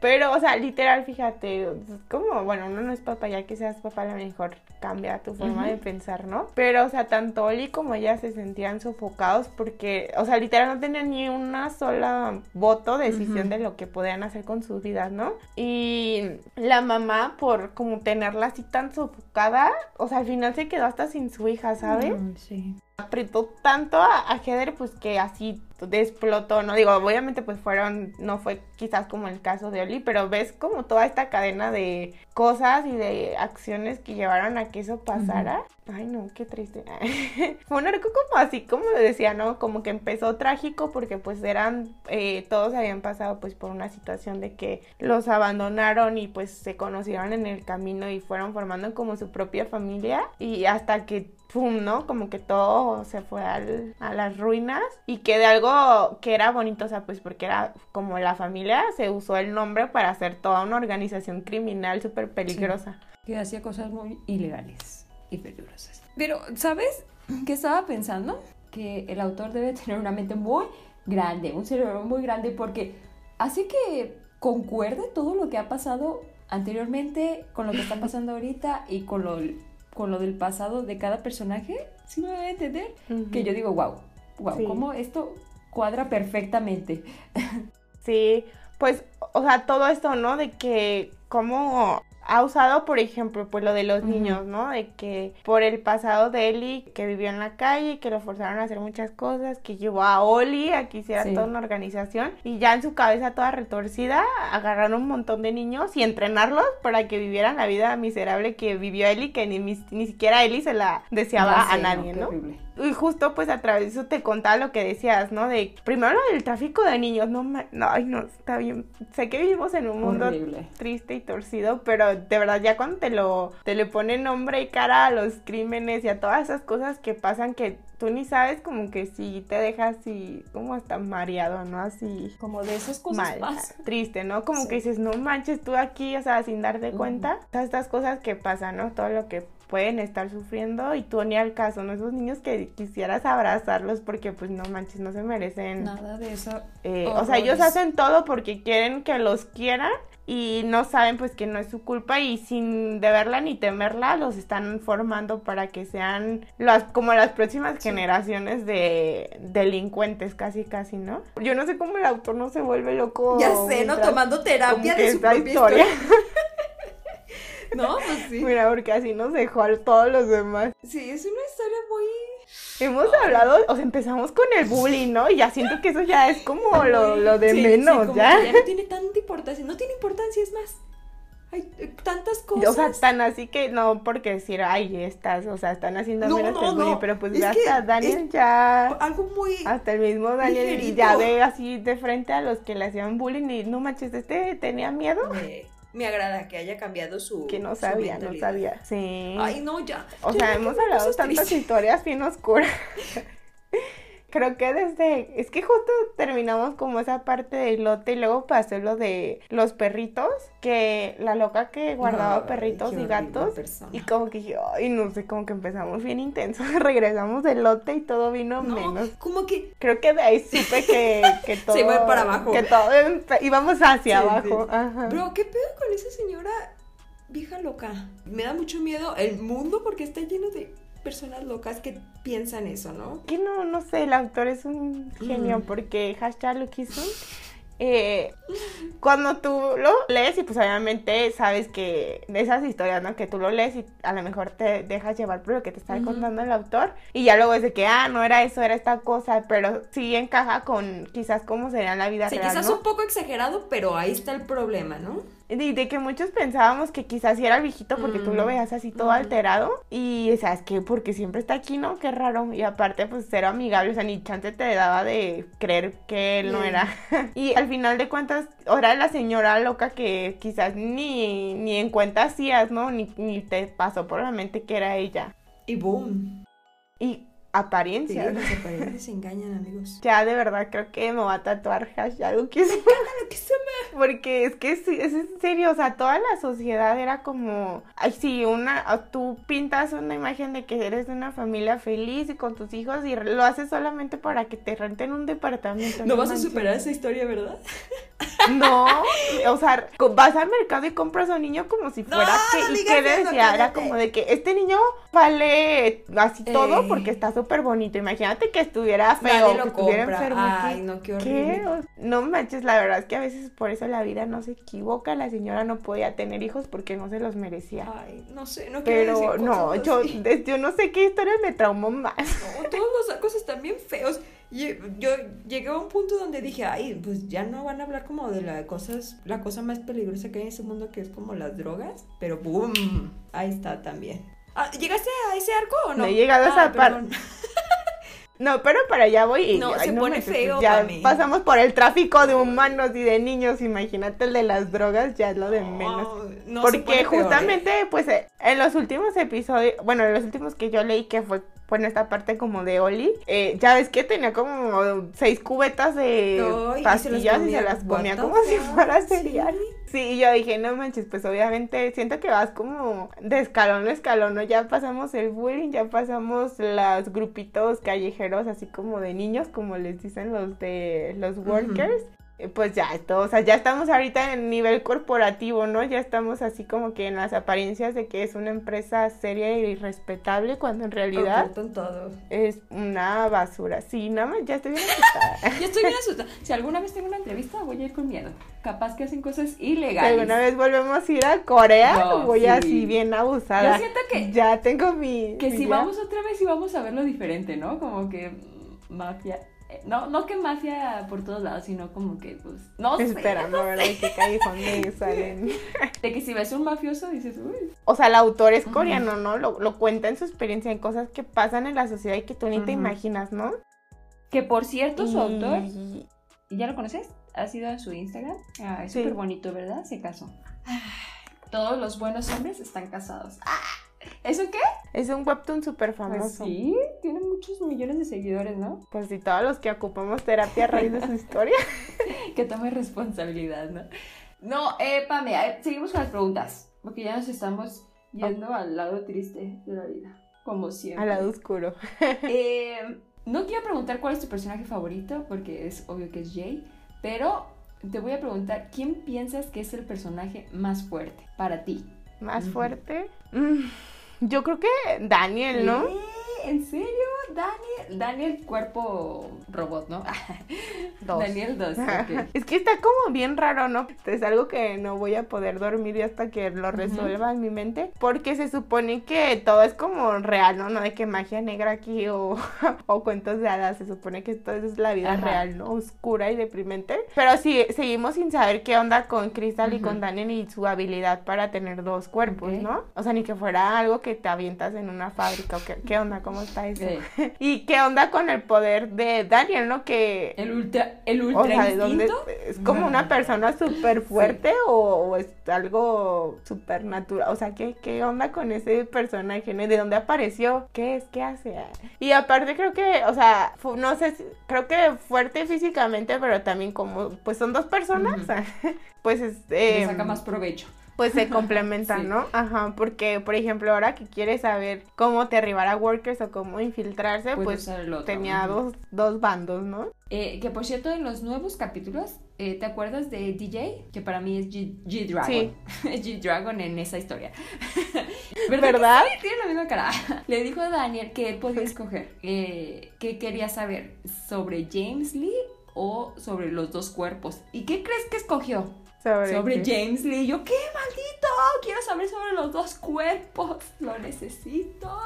Pero, o sea, literal, fíjate, como, bueno, uno no es papá, ya que seas papá, a lo mejor cambia tu forma de pensar, ¿no? Pero, o sea, tanto Oli como ella se sentían sofocados porque, o sea, literal no tenían ni una sola voto, decisión de lo que podían hacer con sus vidas, ¿no? Y la mamá, por como tenerla así tan sofocada, o sea, al final se quedó hasta sin su hija, ¿sabes? Mm, sí. Apretó tanto a, a Heather pues que así explotó, ¿no? Digo, obviamente pues fueron, no fue quizás como el caso de Eli, pero ves como toda esta cadena de cosas y de acciones que llevaron a que eso pasara. Ay, no, qué triste. *laughs* Fue un arco como así, como decía, ¿no? Como que empezó trágico porque pues eran, eh, todos habían pasado pues por una situación de que los abandonaron y pues se conocieron en el camino y fueron formando como su propia familia y hasta que pum, ¿no? Como que todo se fue al, a las ruinas y que de algo que era bonito, o sea, pues porque era como la familia, se usó el nombre para hacer toda una organización criminal súper peligrosa. que hacía cosas muy ilegales y peligrosas. Pero, ¿sabes qué estaba pensando? Que el autor debe tener una mente muy grande, un cerebro muy grande, porque hace que concuerde todo lo que ha pasado anteriormente con lo que está pasando ahorita y con lo con lo del pasado de cada personaje, ¿sí me voy a entender? Que yo digo, wow, wow, Sí. cómo esto cuadra perfectamente. Sí, pues, o sea, todo esto, ¿no? De que cómo ha usado, por ejemplo, pues lo de los niños, ¿no? De que por el pasado de Eli, que vivió en la calle, que lo forzaron a hacer muchas cosas, que llevó a Oli a que hiciera Sí. toda una organización y ya en su cabeza toda retorcida, agarraron un montón de niños y entrenarlos para que vivieran la vida miserable que vivió Eli, que ni, ni, siquiera Eli se la deseaba a nadie, ¿no? Y justo pues a través de eso te contaba lo que decías, ¿no? De primero lo del tráfico de niños, no, no, ay no, está bien. Sé que vivimos en un mundo Horrible. triste y torcido, pero de verdad ya cuando te lo te le pone nombre y cara a los crímenes y a todas esas cosas que pasan que tú ni sabes como que si te dejas así como hasta mareado, ¿no? Así Como de esas cosas mal, más. triste, ¿no? Como Sí. que dices, no manches tú aquí, o sea, sin darte cuenta, todas estas cosas que pasan, ¿no? Todo lo que pueden estar sufriendo y tú ni al caso, ¿no? Esos niños que quisieras abrazarlos porque pues no manches, no se merecen. Nada de eso. eh, o sea, ellos hacen todo porque quieren que los quieran y no saben pues que no es su culpa y sin deberla ni temerla los están formando para que sean las como las próximas Sí. generaciones de delincuentes casi casi, ¿no? Yo no sé cómo el autor no se vuelve loco. Ya sé, ¿no? Tomando terapia de su propia historia. historia. *laughs* No, pues sí. Mira, porque así nos dejó a todos los demás. Sí, es una historia muy... Hemos hablado, o sea, empezamos con el bullying, ¿no? Y ya siento que eso ya es como lo, lo de Sí, sí, menos, como ¿ya? que ya no tiene tanta importancia. No tiene importancia, es más. Hay tantas cosas. O sea, tan así que no porque decir, ay, estás, o sea, están haciendo No, menos no, el bullying, no. pero pues Es ya hasta Daniel ya, Algo muy... hasta el mismo Daniel ligerito. ya ve así de frente a los que le hacían bullying y no manches, este tenía miedo, Me, me agrada que haya cambiado su que no sabía, no sabía. Sí. Ay, no, ya. O Ya sea, hemos hablado tantas historias bien oscuras. *laughs* Creo que desde, es que justo terminamos como esa parte del lote y luego pasó lo de los perritos, que la loca que guardaba perritos y gatos. persona. Y como que yo, ay, no sé, como que empezamos bien intensos, *laughs* regresamos del lote y todo vino No, menos. como que... Creo que de ahí *laughs* supe que, que todo... Se fue para abajo. Que todo íbamos hacia Sí, abajo. Ajá. Bro, ¿qué pedo con esa señora vieja loca? Me da mucho miedo el mundo porque está lleno de personas locas que piensan eso, ¿no? que no, no sé, el autor es un genio Mm. porque hashtag Lukisun, eh, cuando tú lo lees y pues obviamente sabes que de esas historias, ¿no? Que tú lo lees y a lo mejor te dejas llevar por lo que te está contando el autor y ya luego es de que, ah, no era eso, era esta cosa, pero sí encaja con quizás cómo sería la vida Sí, real, quizás ¿no? un poco exagerado, pero ahí está el problema, ¿no? Y de que muchos pensábamos que quizás sí era el viejito porque tú lo Mm. veas así todo Ujú. alterado. Y sabes que porque siempre está aquí, ¿no? Qué raro. Y aparte, pues cero amigable. O sea, ni chance te daba de creer que él no Mm. era. *laughs* y al final de cuentas, ahora la señora loca que quizás ni, ni en cuenta hacías, ¿no? Ni, ni te pasó por la mente que era ella. Y boom. Y Sí, apariencias. las apariencias engañan, amigos. Ya de verdad creo que me va a tatuar hashtag. Lo que se Porque es que sí, es en serio, o sea, toda la sociedad era como, ay, sí, una, o tú pintas una imagen de que eres de una familia feliz y con tus hijos y lo haces solamente para que te renten un departamento. No vas a superar esa historia, ¿verdad? *laughs* No, o sea, vas al mercado y compras a un niño como si fuera No, que, no y que decía, era como de que este niño vale así todo Ey. porque está súper bonito. Imagínate que estuviera feo, que estuviera enfermo. Ay, ¿qué? no, qué ¿Qué? horrible. O- No manches, la verdad es que a veces por eso la vida no se equivoca. La señora no podía tener hijos porque no se los merecía. Ay, no sé, no quiero Pero decir no, cosas yo, así. de- yo no sé qué historia me traumó más. No, todos los arcos están bien feos. Yo llegué a un punto donde dije, ay, pues ya no van a hablar como de las cosas, la cosa más peligrosa que hay en ese mundo que es como las drogas, pero boom, ahí está también. Ah, ¿Llegaste a ese arco o no? No he llegado a esa Ah, parte. perdón. *laughs* No, pero para allá voy y No, ay, se pone manches, pues feo, Ya pasamos por el tráfico de humanos y de niños, imagínate el de las drogas, ya es lo de menos. No, no Porque pone peor, ¿eh? justamente, pues, eh, en los últimos episodios, bueno, en los últimos que yo leí, que fue, bueno, esta parte como de Oli, eh, ya ves que tenía como seis cubetas de y pastillas y se las the como si fuera cereal. Sí, y yo dije, no manches, pues obviamente siento que vas como de escalón a escalón, ¿no? Ya pasamos el bullying, ya pasamos los grupitos callejeros, así como de niños, como les dicen los de los workers. Pues ya, esto, o sea, ya estamos ahorita en nivel corporativo, ¿no? Ya estamos así como que en las apariencias de que es una empresa seria y respetable, cuando en realidad todo. es una basura. Sí, nada más, ya estoy bien *laughs* asustada. Yo estoy bien *laughs* asustada. Si alguna vez tengo una entrevista, voy a ir con miedo. Capaz que hacen cosas Si ilegales. alguna vez volvemos a ir a Corea, No, voy sí. así bien abusada. Yo siento que- Ya tengo mi... Que mi si ya- vamos otra vez y vamos a verlo diferente, ¿no? Como que mm, mafia. No, no que mafia por todos lados, sino como que, pues, no sé. Esperando, no ¿verdad? sé. Que callejón me salen. De que si ves un mafioso dices, uy. O sea, el autor es coreano, ¿no? Lo, lo cuenta en su experiencia en cosas que pasan en la sociedad y que tú ni te imaginas, ¿no? Que por cierto, su Y- autor, ¿y ya lo conoces? ¿Ha sido a su Instagram? Ah, es Sí. súper bonito, ¿verdad? Se casó. Todos los buenos hombres están casados. Ah, ¿Eso qué? Es un webtoon súper Pues famoso. sí, tiene muchos millones de seguidores, ¿no? Pues sí, todos los que ocupamos terapia a raíz de su *laughs* historia. *laughs* que tome responsabilidad, ¿no? No, eh, Pame, seguimos con las preguntas, porque ya nos estamos yendo al lado triste de la vida, como siempre. Al lado oscuro. *laughs* Eh, no quiero preguntar cuál es tu personaje favorito, porque es obvio que es Jay, pero te voy a preguntar, ¿quién piensas que es el personaje más fuerte para ti? Más fuerte. Mm, yo creo que Daniel, ¿no? ¿Eh? ¿En serio? Daniel, Daniel cuerpo robot, ¿no? *laughs* Dos. Daniel 2, ok. *laughs* Es que está como bien raro, ¿no? Es algo que no voy a poder dormir hasta que lo resuelva en mi mente. Porque se supone que todo es como real, ¿no? No de que magia negra aquí o, *laughs* o cuentos de hadas. Se supone que esto es la vida Ajá. real, ¿no? Oscura y deprimente. Pero sí, seguimos sin saber qué onda con Crystal y con Daniel y su habilidad para tener dos cuerpos. ¿no? O sea, ni que fuera algo que te avientas en una fábrica. o qué, ¿Qué onda? ¿Cómo está eso? *laughs* ¿Y qué onda con el poder de Daniel, no? Que el ultra, el ultra o sea, ¿de dónde instinto. es como una persona súper fuerte o, o es algo súper natural? O sea, ¿qué, ¿qué onda con ese personaje? ¿no? ¿De dónde apareció? ¿Qué es? ¿Qué hace? Y aparte creo que, o sea, no sé, creo que fuerte físicamente, pero también como, pues son dos personas, *laughs* pues es... Le eh, saca más provecho. Pues se *laughs* complementan, Sí. ¿no? Ajá, porque, por ejemplo, ahora que quiere saber cómo derribar a Workers o cómo infiltrarse, pues tenía dos, dos bandos, ¿no? Eh, que por cierto, en los nuevos capítulos, eh, ¿te acuerdas de DJ? Que para mí es G- G-Dragon. Sí. *laughs* G-Dragon en esa historia. *laughs* ¿Verdad? sí? Tiene la misma cara. Le dijo a Daniel que él podía escoger eh, qué quería saber sobre James Lee o sobre los dos cuerpos. ¿Y qué crees que escogió? Sobre. James Lee. Yo, ¿qué maldito? Quiero saber sobre los dos cuerpos. Lo necesito. *laughs*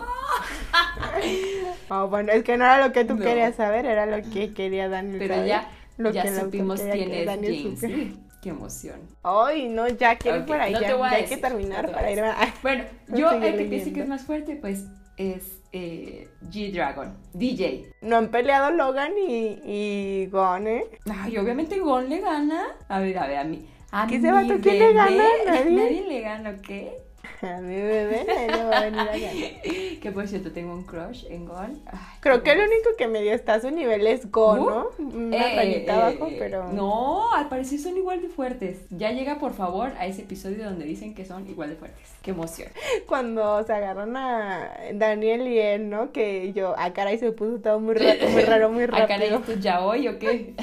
Oh, bueno, es que no era lo que tú No. querías saber, era lo que quería Daniel. Pero saber, ya, lo ya que supimos quién que es Daniel James supiera. Lee. Qué emoción. Ay, no, ya quiero Ok, por ahí, no ya, hay que terminar no para irme *laughs* a... Bueno, No yo el que pienso que es más fuerte, pues es eh, G-Dragon, DJ. No han peleado Logan y, y Gon, ¿eh? Ay, obviamente Gon le gana. A ver, a ver, a mí. A ¿Qué mi ese vato, quién le gana? *laughs* ¿Nadie? Nadie le gana, ¿qué? *laughs* A mi bebé le va a venir a ganar. *laughs* Que por cierto, tengo un crush en Gon. Ay, Creo que el único que medio está a su nivel es Gon, ¿Uh? ¿no? Una Eh, rayita eh, abajo, eh, pero... No, al parecer son igual de fuertes. Ya llega, por favor, a ese episodio donde dicen que son igual de fuertes. Qué emoción. *laughs* Cuando se agarran a Daniel y él, ¿no? Que yo, a caray, se puso todo muy raro, muy raro, muy ¿Acá rápido. esto ya hoy o qué?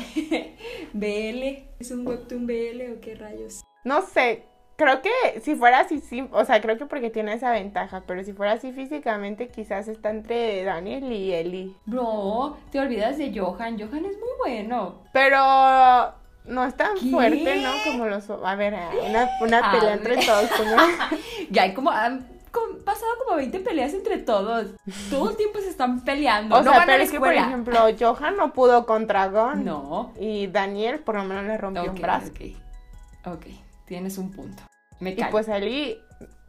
¿BL? ¿Es un webtoon BL o qué rayos? No sé, creo que si fuera así, sí, o sea, creo que porque tiene esa ventaja, pero si fuera así físicamente, quizás está entre Daniel y Eli. Bro, te olvidas de Johan. Johan es muy bueno. Pero no es tan ¿Qué? fuerte, ¿no? Como los... A ver, una, una A pelea entre todos. *laughs* Ya hay como. ah, con- pasado como 20 peleas entre todos. Todo el tiempo se están peleando. O no sea, pero es que, por ejemplo, Johan no pudo contra Gon. No. Y Daniel por lo menos le rompió un brazo. ok. Ok, tienes un punto. Me Y pues Ali,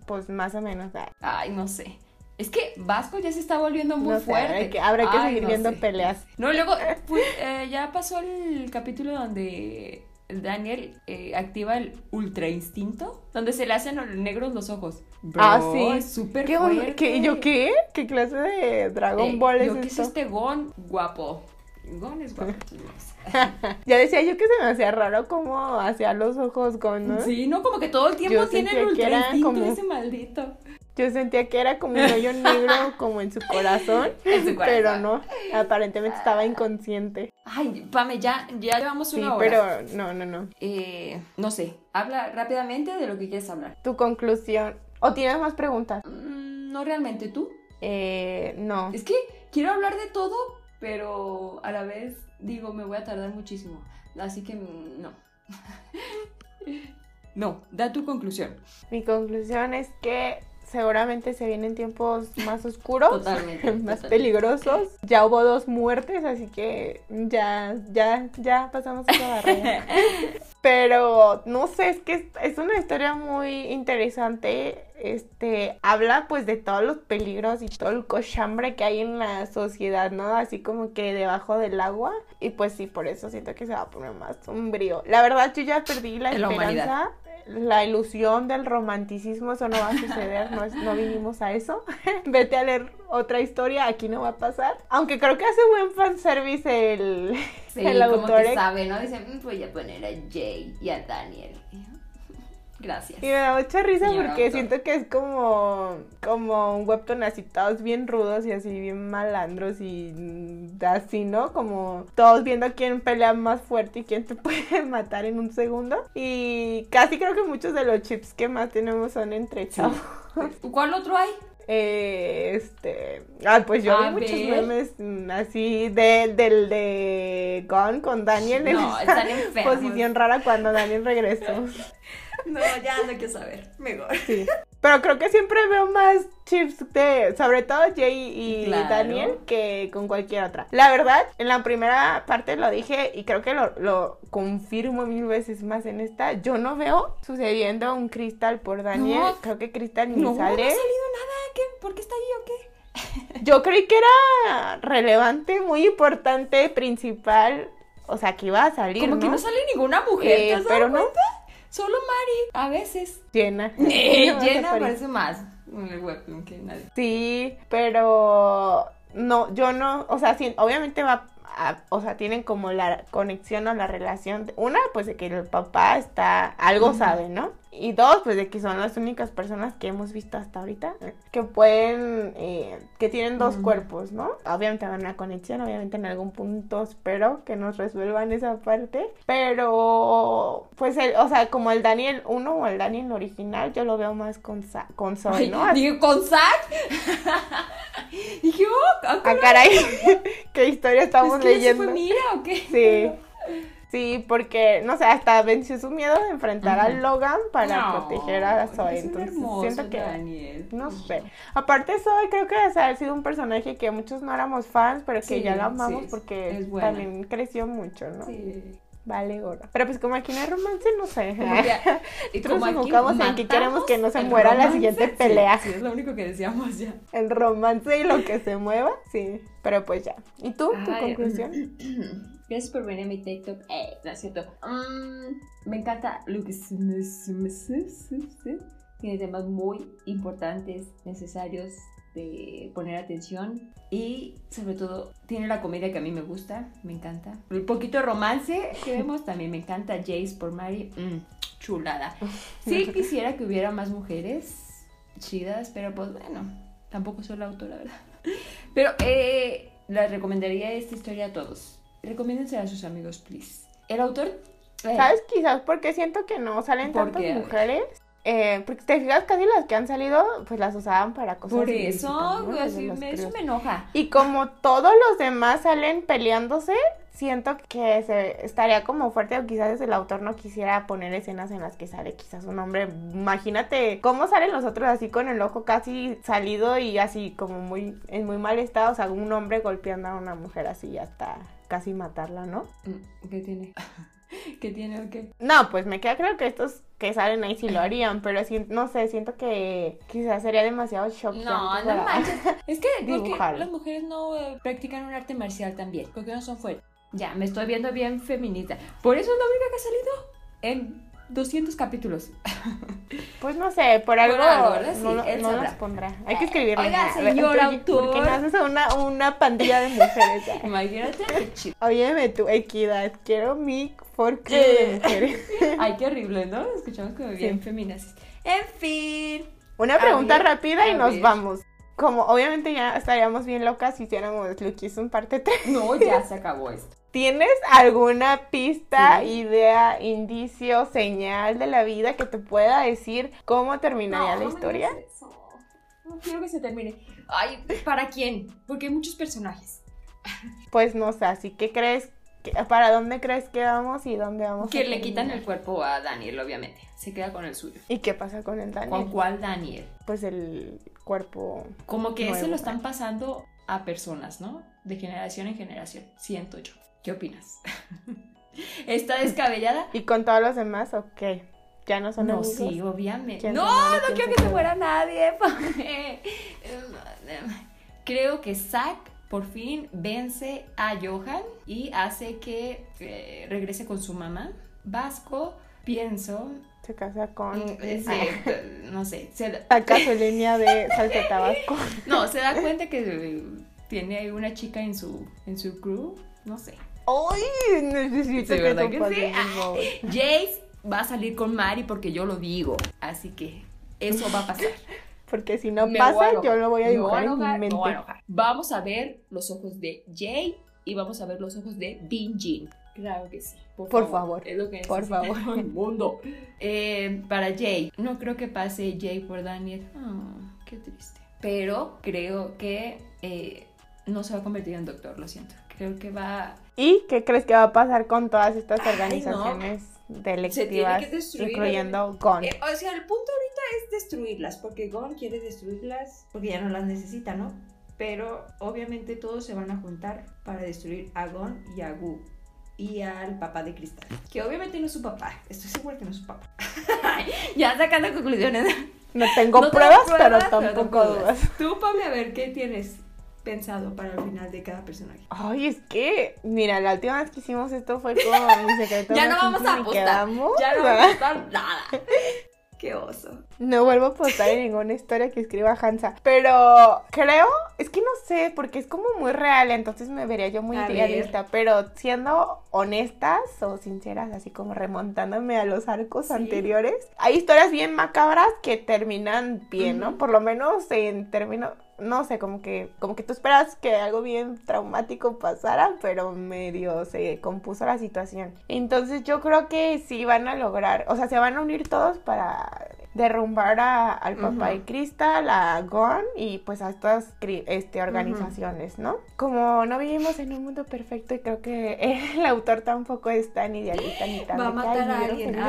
pues más o menos. ah, Ay, no sé. Es que Vasco ya se está volviendo muy No sé, fuerte. habrá que- habrá que Ay, seguir no viendo sé. peleas. No, luego pues, eh, ya pasó el capítulo donde Daniel eh, activa el ultra instinto, donde se le hacen negros los ojos. Bro, Ah, sí. Súper ¿Qué. ¿Qué- ¿Yo qué? ¿Qué clase de Dragon Eh, Ball yo es qué es este Gon guapo. *laughs* Ya decía yo que se me hacía raro cómo hacía los ojos con, ¿no? Sí, no, como que todo el tiempo Yo tiene el sentía que ultra instinto como- ese maldito. Yo sentía que era como un hoyo negro como en su corazón, *laughs* En su corazón. pero no, aparentemente estaba inconsciente. Ay, Pame, ya, ya llevamos Sí, una hora. pero no, no, no. Eh, no sé, habla rápidamente de lo que quieres hablar. Tu conclusión. ¿O tienes más preguntas? Mm, no realmente tú. Eh, no. Es que quiero hablar de todo, pero a la vez digo, me voy a tardar muchísimo. Así que mm, no. *laughs* no, da tu conclusión. Mi conclusión es que seguramente se vienen tiempos más oscuros, Totalmente, *laughs* más totalmente. peligrosos. Ya hubo dos muertes, así que ya, ya, ya pasamos esa barrera. *laughs* Pero no sé, es que es, una historia muy interesante. Este habla pues de todos los peligros y todo el cochambre que hay en la sociedad, ¿no? Así como que debajo del agua. Y pues sí, por eso siento que se va a poner más sombrío. La verdad, yo ya perdí la la humanidad. La ilusión del romanticismo, eso no va a suceder, no, es- no vinimos a eso. *laughs* Vete a leer otra historia, aquí no va a pasar. Aunque creo que hace buen fanservice el, Sí, el como autor. que ¿eh? sabe, ¿no? Dice, "Mm, voy a poner a Jay y a Daniel. Gracias. Y me da mucha risa porque autor. siento que es como, como un webtoon así, todos bien rudos y así bien malandros y mm, así, ¿no? Como todos viendo quién pelea más fuerte y quién te *laughs* puede matar en un segundo. Y casi creo que muchos de los chips que más tenemos son entre chavos. ¿Cuál otro hay? *laughs* Eh, este. Ah, pues yo A vi muchos ver. memes mm, así de, del de Gone con Daniel en No, esa *laughs* están enfermos. posición rara cuando Daniel regresó. *laughs* No, ya no quiero saber. Mejor. Sí. Pero creo que siempre veo más chips de, sobre todo Jay y Claro. Daniel, que con cualquier otra. La verdad, en la primera parte lo dije y creo que lo, lo confirmo mil veces más en esta. Yo no veo sucediendo un cristal por Daniel. No. creo que cristal ni No, no ha sale. salido nada. ¿Qué? ¿Por qué está ahí o qué? *laughs* Yo creí que era relevante, muy importante, principal. O sea, que iba a salir. Como que ¿no? sale ninguna mujer. ¿te Eh, has dado pero no. Solo Mari. A veces. Llena. *laughs* Eh, Jenna parece. más en el webtoon que nadie. Sí, pero no, yo no, o sea, sí, obviamente va, a- o sea, tienen como la conexión o la relación, una, pues de que el papá está, algo sabe, ¿no? Y dos, pues de que son las únicas personas que hemos visto hasta ahorita que pueden, eh, que tienen dos cuerpos, ¿no? Obviamente van a una conexión, obviamente en algún punto espero que nos resuelvan esa parte, pero pues, el, o sea, como el Daniel 1 o el Daniel original, yo lo veo más con, Sa- con Zoe, Ay, ¿no? *laughs* Dije, ¿con Zack? *laughs* Dije, oh, ah, Ah, caray, *laughs* qué historia estamos es que leyendo. fue Mira o qué? Sí, sí, porque, no sé, hasta venció su miedo de enfrentar a Ujú. Logan para No, proteger a Zoe. es Entonces, hermoso siento que, Daniel. no sé. Aparte, Zoe creo que o sea, ha sido un personaje que muchos no éramos fans, pero que Sí, ya la amamos sí, porque también creció mucho, ¿no? Sí. Vale, gorda. Pero pues como aquí no hay romance, no sé. *laughs* Y como nos aquí enfocamos en que queremos que no se muera la siguiente sí, pelea. Sí, es lo único que decíamos ya. El romance y lo que se mueva, sí. Pero pues ya. ¿Y tú? ¿Tu Ay, conclusión? *clears throat* Gracias por venir a mi TikTok. Eh, no es cierto. Mm, me encanta lo que tiene temas muy importantes, necesarios de poner atención y sobre todo tiene la comedia que a mí me gusta, me encanta. El poquito romance que vemos también me encanta. Jace por Mary, mm, chulada. Sí quisiera que hubiera más mujeres chidas, pero pues bueno, tampoco soy la autora, ¿verdad? Pero eh, les recomendaría esta historia a todos. Recomiéndensela a sus amigos, please. El autor... eh, ¿Sabes? Quizás porque siento que no salen ¿Por tantas qué? Mujeres. Eh, porque te fijas, casi las que han salido, pues las usaban para cosas Por eso, así me, eso me enoja. Y como todos los demás salen peleándose, siento que se estaría como fuerte o quizás el autor no quisiera poner escenas en las que sale quizás un hombre. Imagínate cómo salen los otros así con el ojo casi salido y así como muy en muy mal estado, o sea, un hombre golpeando a una mujer así hasta casi matarla, ¿no? Mm, ¿Qué tiene? *laughs* ¿Qué tiene o qué? No, pues me queda claro que estos que salen ahí sí lo harían, pero si- no sé, siento que quizás sería demasiado shock. No, no manches. *laughs* Es que las mujeres no eh, practican un arte marcial también, porque no son fuertes. Ya, me estoy viendo bien feminista. Por eso es la única que ha salido en 200 capítulos. Pues no sé, por algo. Sí, no, no las pondrá. Hay que escribirle. Oiga, señor ¿por autor. ¿Por qué no haces una, una pandilla de mujeres? Imagínate qué chido. Óyeme tu equidad, quiero mi forque de mujeres. *laughs* Ay, qué horrible, ¿no? Escuchamos como bien feministas. En fin. Una pregunta ver, rápida y nos vamos. Como obviamente ya estaríamos bien locas si hiciéramos Luquis un parte 3. No, ya *laughs* se acabó esto. ¿Tienes alguna pista, Sí. idea, indicio, señal de la vida que te pueda decir cómo terminaría la no historia? eso. No quiero que se termine. Ay, ¿para quién? Porque hay muchos personajes. Pues no sé, así que crees, ¿para dónde crees que vamos y dónde vamos? a Que le quitan el cuerpo a Daniel, obviamente. Se queda con el suyo. ¿Y qué pasa con el Daniel? ¿Con cuál Daniel? Pues el cuerpo. Como que Nuevo, lo están pasando a personas, ¿no? De generación en generación. Siento yo. ¿Qué opinas? *laughs* ¿Está descabellada? ¿Y con todos los demás o qué? ¿Ya no son No, amigos? sí, obviamente. ¿Quién No, no ¿Quién quiero que se muera nadie. *laughs* Creo que Zack por fin vence a Johan y hace que eh, regrese con su mamá. Vasco, pienso, Se casa con... eh, se- *laughs* no sé, se, Saca su línea de salsa tabasco. *laughs* no, se da *laughs* cuenta que eh, tiene una chica en su, en su crew, no sé. ¡Ay! Necesito Sí, que ¿verdad eso que pase, sí? Jace va a salir con Mari porque yo lo digo, así que eso va a pasar. Porque si no Me a pasa, yo lo voy a Me voy dibujar en enojar, mi me mente. voy a. Vamos a ver los ojos de Jay y vamos a ver los ojos de Bin Jin. Claro que sí. Por, Por favor, Es lo que por favor. el *laughs* mundo. Eh, para Jay, no creo que pase Jay por Daniel. Ah, qué triste. Pero creo que eh, no se va a convertir en doctor, lo siento. Creo que va. ¿Y qué crees que va a pasar con todas estas Ay, no. organizaciones Se delictivas, tiene que destruir. incluyendo GON? Eh, o sea, el punto ahorita es destruirlas, porque Gon quiere destruirlas porque ya no las necesita, ¿no? Pero obviamente todos se van a juntar para destruir a Gon y a Gu y al papá de Cristal. Que obviamente no es su papá, estoy segura que no es su papá. *laughs* ya sacando conclusiones. No tengo No tengo pruebas, pruebas, pero tampoco dudas. Tú, Pame, a ver, ¿qué tienes pensado para el final de cada personaje? Ay, es que, mira, la última vez que hicimos esto fue con mi secreto. *laughs* Ya no vamos a apostar. quedamos, Ya no ¿verdad? vamos a estar nada. Qué oso. No vuelvo a apostar en *laughs* ninguna historia que escriba Hansa. Pero creo, es que no sé, porque es como muy real, entonces me vería yo muy idealista. Pero siendo honestas o sinceras, así como remontándome a los arcos Sí. anteriores, hay historias bien macabras que terminan bien, ¿no? Por lo menos en términos. No sé, como que, como que tú esperas que algo bien traumático pasara, pero medio se compuso la situación. Entonces yo creo que sí van a lograr, o sea, se van a unir todos para derrumbar a- al papá de Crystal, a Gon y pues a estas este, organizaciones, ¿no? Como no vivimos en un mundo perfecto y creo que *laughs* el autor tampoco es tan idealista ni tan Va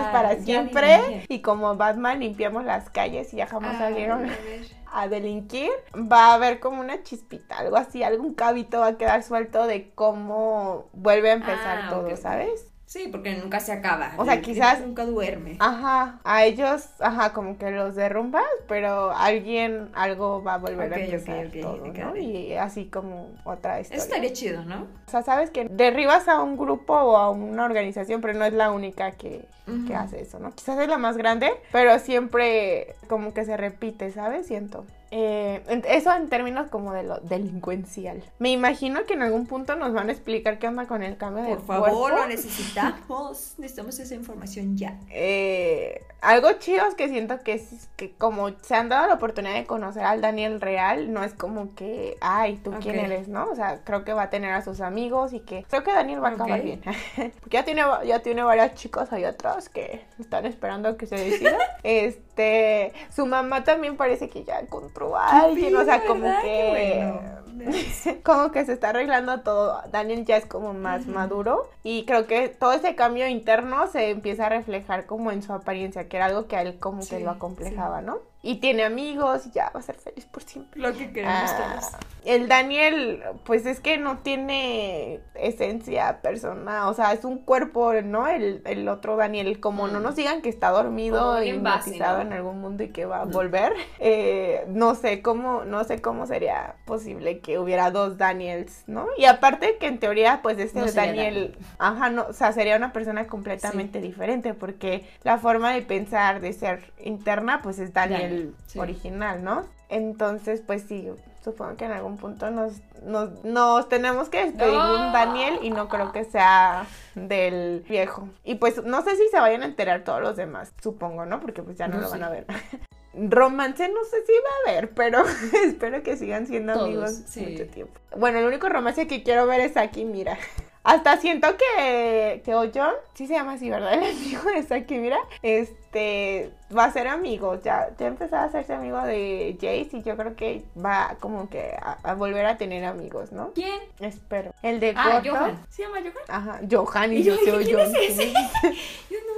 Ah, para siempre y como Batman limpiamos las calles y ya jamás salieron *laughs* a delinquir, va a haber como una chispita, algo así, algún cabito va a quedar suelto de cómo vuelve a empezar Ah, todo. ¿sabes? Sí, porque nunca se acaba. O sea, El- quizás- Nunca duerme. Ajá, a ellos, ajá, como que los derrumbas, pero alguien, algo va a volver a empezar ok, todo, ok. ¿no? Y así como otra Eso historia. estaría chido, ¿no? O sea, sabes que derribas a un grupo o a una organización, pero no es la única que, que hace eso, ¿no? Quizás es la más grande, pero siempre como que se repite, ¿sabes? Siento. Eh, eso en términos como de lo delincuencial. Me imagino que en algún punto nos van a explicar qué onda con el cambio de Por favor, cuerpo. lo necesitamos. *laughs* Necesitamos esa información ya. Eh, algo chido es que siento que, es- que como se han dado la oportunidad de conocer al Daniel real, no es como que, ay, ¿tú quién Ok. eres? ¿No? O sea, creo que va a tener a sus amigos y que creo que Daniel va a acabar Ok. bien. *laughs* Porque ya tiene, ya tiene varias chicas ahí atrás que están esperando a que se decida. *laughs* este, su mamá también parece que ya encontró a alguien, o sea, como que bueno. *laughs* como que se está arreglando todo. Daniel ya es como más maduro y creo que todo ese cambio interno se empieza a reflejar como en su apariencia, que era algo que a él como que lo acomplejaba, ¿no? Y tiene amigos y ya va a ser feliz por siempre. Lo que queremos Ah, todos. el Daniel, pues es que no tiene esencia persona, o sea, es un cuerpo, ¿no? El, el otro Daniel, como no Mm. nos digan que está dormido y hipnotizado ¿no? en algún mundo y que va a Mm. volver, *laughs* eh, no sé cómo, no sé cómo sería posible que hubiera dos Daniels, ¿no? Y aparte que en teoría, pues este No Daniel, ajá, no, o sea, sería una persona completamente diferente, porque la forma de pensar, de ser interna, pues es Daniel, Daniel, sí. original, ¿no? Entonces, pues sí, supongo que en algún punto nos, nos, nos tenemos que despedir de un. Daniel y no creo que sea del viejo. Y pues no sé si se vayan a enterar todos los demás, supongo, ¿no? Porque pues ya no, No lo van a ver. *laughs* Romance no sé si va a haber, pero *laughs* espero que sigan siendo Todos, amigos sí. mucho tiempo. Bueno, el único romance que quiero ver es aquí, mira. Hasta siento que, que Ojon, sí se llama así, ¿verdad? *laughs* El amigo de Saki, mira, este, va a ser amigo, ya, ya empezó a hacerse amigo de Jace y yo creo que va como que a, a volver a tener amigos, ¿no? ¿Quién? Espero. El de Ah. Johan. ¿Se llama Johan? Ajá, Johan y, Y *laughs* yo yo dije, soy ¿quién Ojon. es ese? *laughs* Yo no,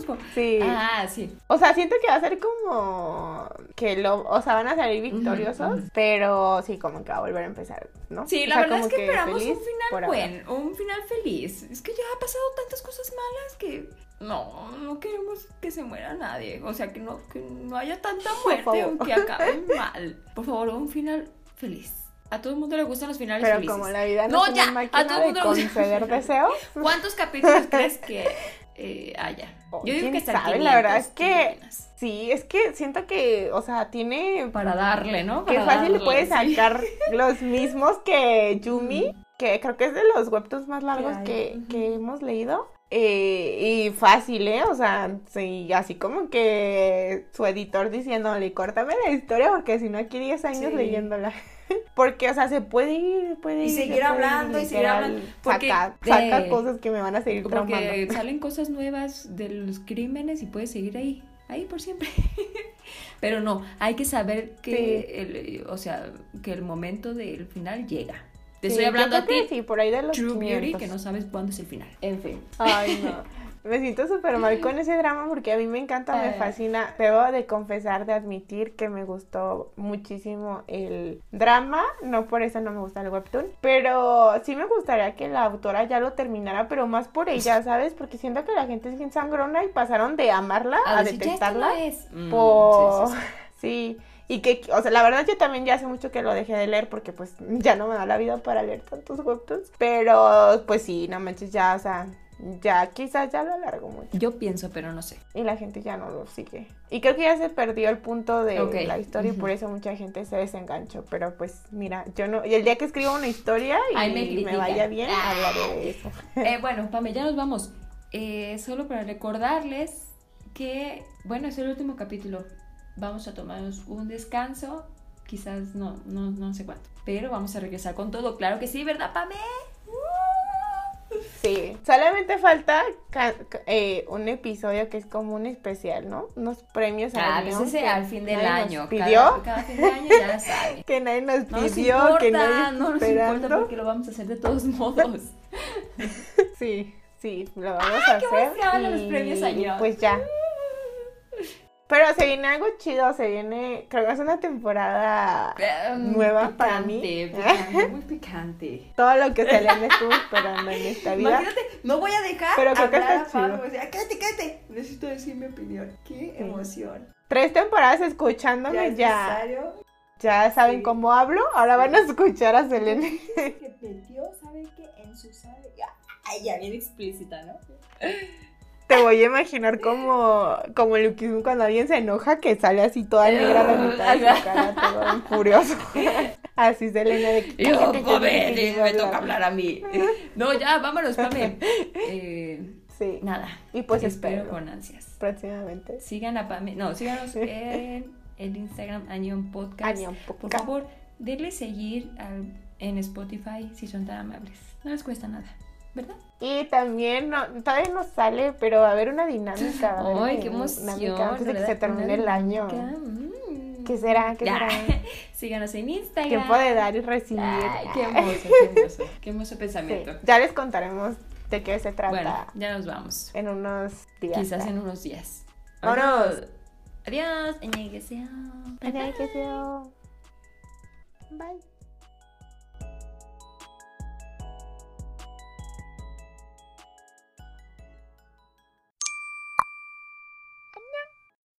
no conozco. Sí. Ah, sí. O sea, siento que va a ser como que lo, o sea, van a salir victoriosos, ujú. pero sí, como que va a volver a empezar, ¿no? Sí, O la sea, verdad como es que, esperamos un final bueno, un final feliz. Es que ya ha pasado tantas cosas malas que no, no queremos que se muera nadie. O sea, que no, que no haya tanta muerte o que acabe *laughs* mal. Por favor, un final feliz. A todo el mundo le gustan los finales Pero felices. como la vida No, no, es ya, una a máquina todo el de mundo le gusta- conceder deseos. ¿Cuántos capítulos crees que eh? Oh, Yo digo que hasta sabe, la verdad 500, es ¿tú qué que-? Sí, es que siento que, o sea, tiene Para darle, ¿no? que Para fácil le darle, puede sí. sacar *laughs* los mismos que Yumi, que creo que es de los webtoons más largos que, que hemos leído. Eh, y fácil, ¿eh? O sea, sí, así como que su editor diciéndole, córtame la historia porque si no aquí 10 años Sí. leyéndola. *laughs* Porque, o sea, se puede ir, puede Y ir. se seguir ir, hablando, y seguir hablando, porque Saca, de- saca cosas que me van a seguir traumando. Porque *laughs* salen cosas nuevas de los crímenes y puedes seguir ahí, ahí por siempre. *laughs* Pero no, hay que saber que, Sí. el, o sea, que el momento del final llega. Te Sí, estoy hablando a ti, Sí, por ahí de los True Beauty, 500. que no sabes cuándo es el final. En fin. Ay, no. Me siento súper mal con *laughs* ese drama porque a mí me encanta, me fascina. Debo de confesar, de admitir que me gustó muchísimo el drama. No por eso no me gusta el webtoon. Pero sí me gustaría que la autora ya lo terminara, pero más por ella, *laughs* ¿sabes? Porque siento que la gente es bien sangrona y pasaron de amarla a, decir, "Ya esto detestarla. no es". Mm, por... sí, sí, sí. sí. Y que, o sea, la verdad yo también ya hace mucho que lo dejé de leer porque pues *laughs* ya no me da la vida para leer tantos webtoons. Pero pues sí, no manches, ya, o sea, ya quizás ya lo alargo mucho. Yo pienso, pero no sé. Y la gente ya no lo sigue. Y creo que ya se perdió el punto de la historia y por eso mucha gente se desenganchó. Pero pues mira, yo no... Y el día que escriba una historia y Ay, me vaya bien, Ah. hablaré de eso. *laughs* Eh, bueno, Pame, ya nos vamos. Eh, solo para recordarles que, bueno, es el último capítulo. Vamos a tomarnos un descanso. Quizás no, no, no sé cuánto. Pero vamos a regresar con todo. Claro que sí, ¿verdad, Pame? Sí, solamente falta eh, un episodio que es como un especial, ¿no? Unos premios Ah, al ese que al fin del nadie nos año. pidió. Cada, cada fin de año ya *laughs* sabe. Que nadie nos No nos pidió, importa, que nadie no nos importa porque lo vamos a hacer de todos modos. *laughs* Sí, sí, lo vamos Ay, a qué hacer. emoción, los premios año. Pues ya. Pero se viene algo chido, se viene, creo que es una temporada Mm, nueva para mí. Picante, *laughs* muy picante. Todo lo que Selena estuvo esperando en esta vida. Imagínate, no voy a dejar Pero creo que está a Pablo, chido. o sea, cállate, cállate. Necesito decir mi opinión. Qué emoción. Tres temporadas escuchándome es ya, necesario ya saben Sí. cómo hablo, ahora van a escuchar a Selena. que metió, ¿sabe qué? En su ay, ya bien explícita, ¿no? Te voy a imaginar como, como Luquismo cuando alguien se enoja que sale así toda negra la mitad de su cara, todo furioso. Así Selena de que, Yo, "Cállate, Pame, cállate, me toca hablar a mí. No, ya, vámonos, Pame. Eh, Sí, nada. y pues espero espero con ansias. próximamente. Sigan a Pame. No, síganos en el Instagram Añón Podcast. Año, Por poca. favor, denle seguir al- en Spotify si son tan amables. No les cuesta nada, ¿verdad? Y también, no, todavía no sale, pero va a haber una dinámica. va a haber ¡Ay, una qué dinámica emoción! Antes de que se termine el año. dinámica, mm. ¿Qué será? ¿Qué Ya. será? *laughs* Síganos en Instagram. Tiempo de dar y recibir. Ay, qué hermoso, *laughs* qué hermoso. Qué hermoso Sí, pensamiento. Ya les contaremos de qué se trata Bueno, ya nos vamos. en unos días. Quizás en unos días. Vámonos. Adiós. Adiós. Bye. Bye.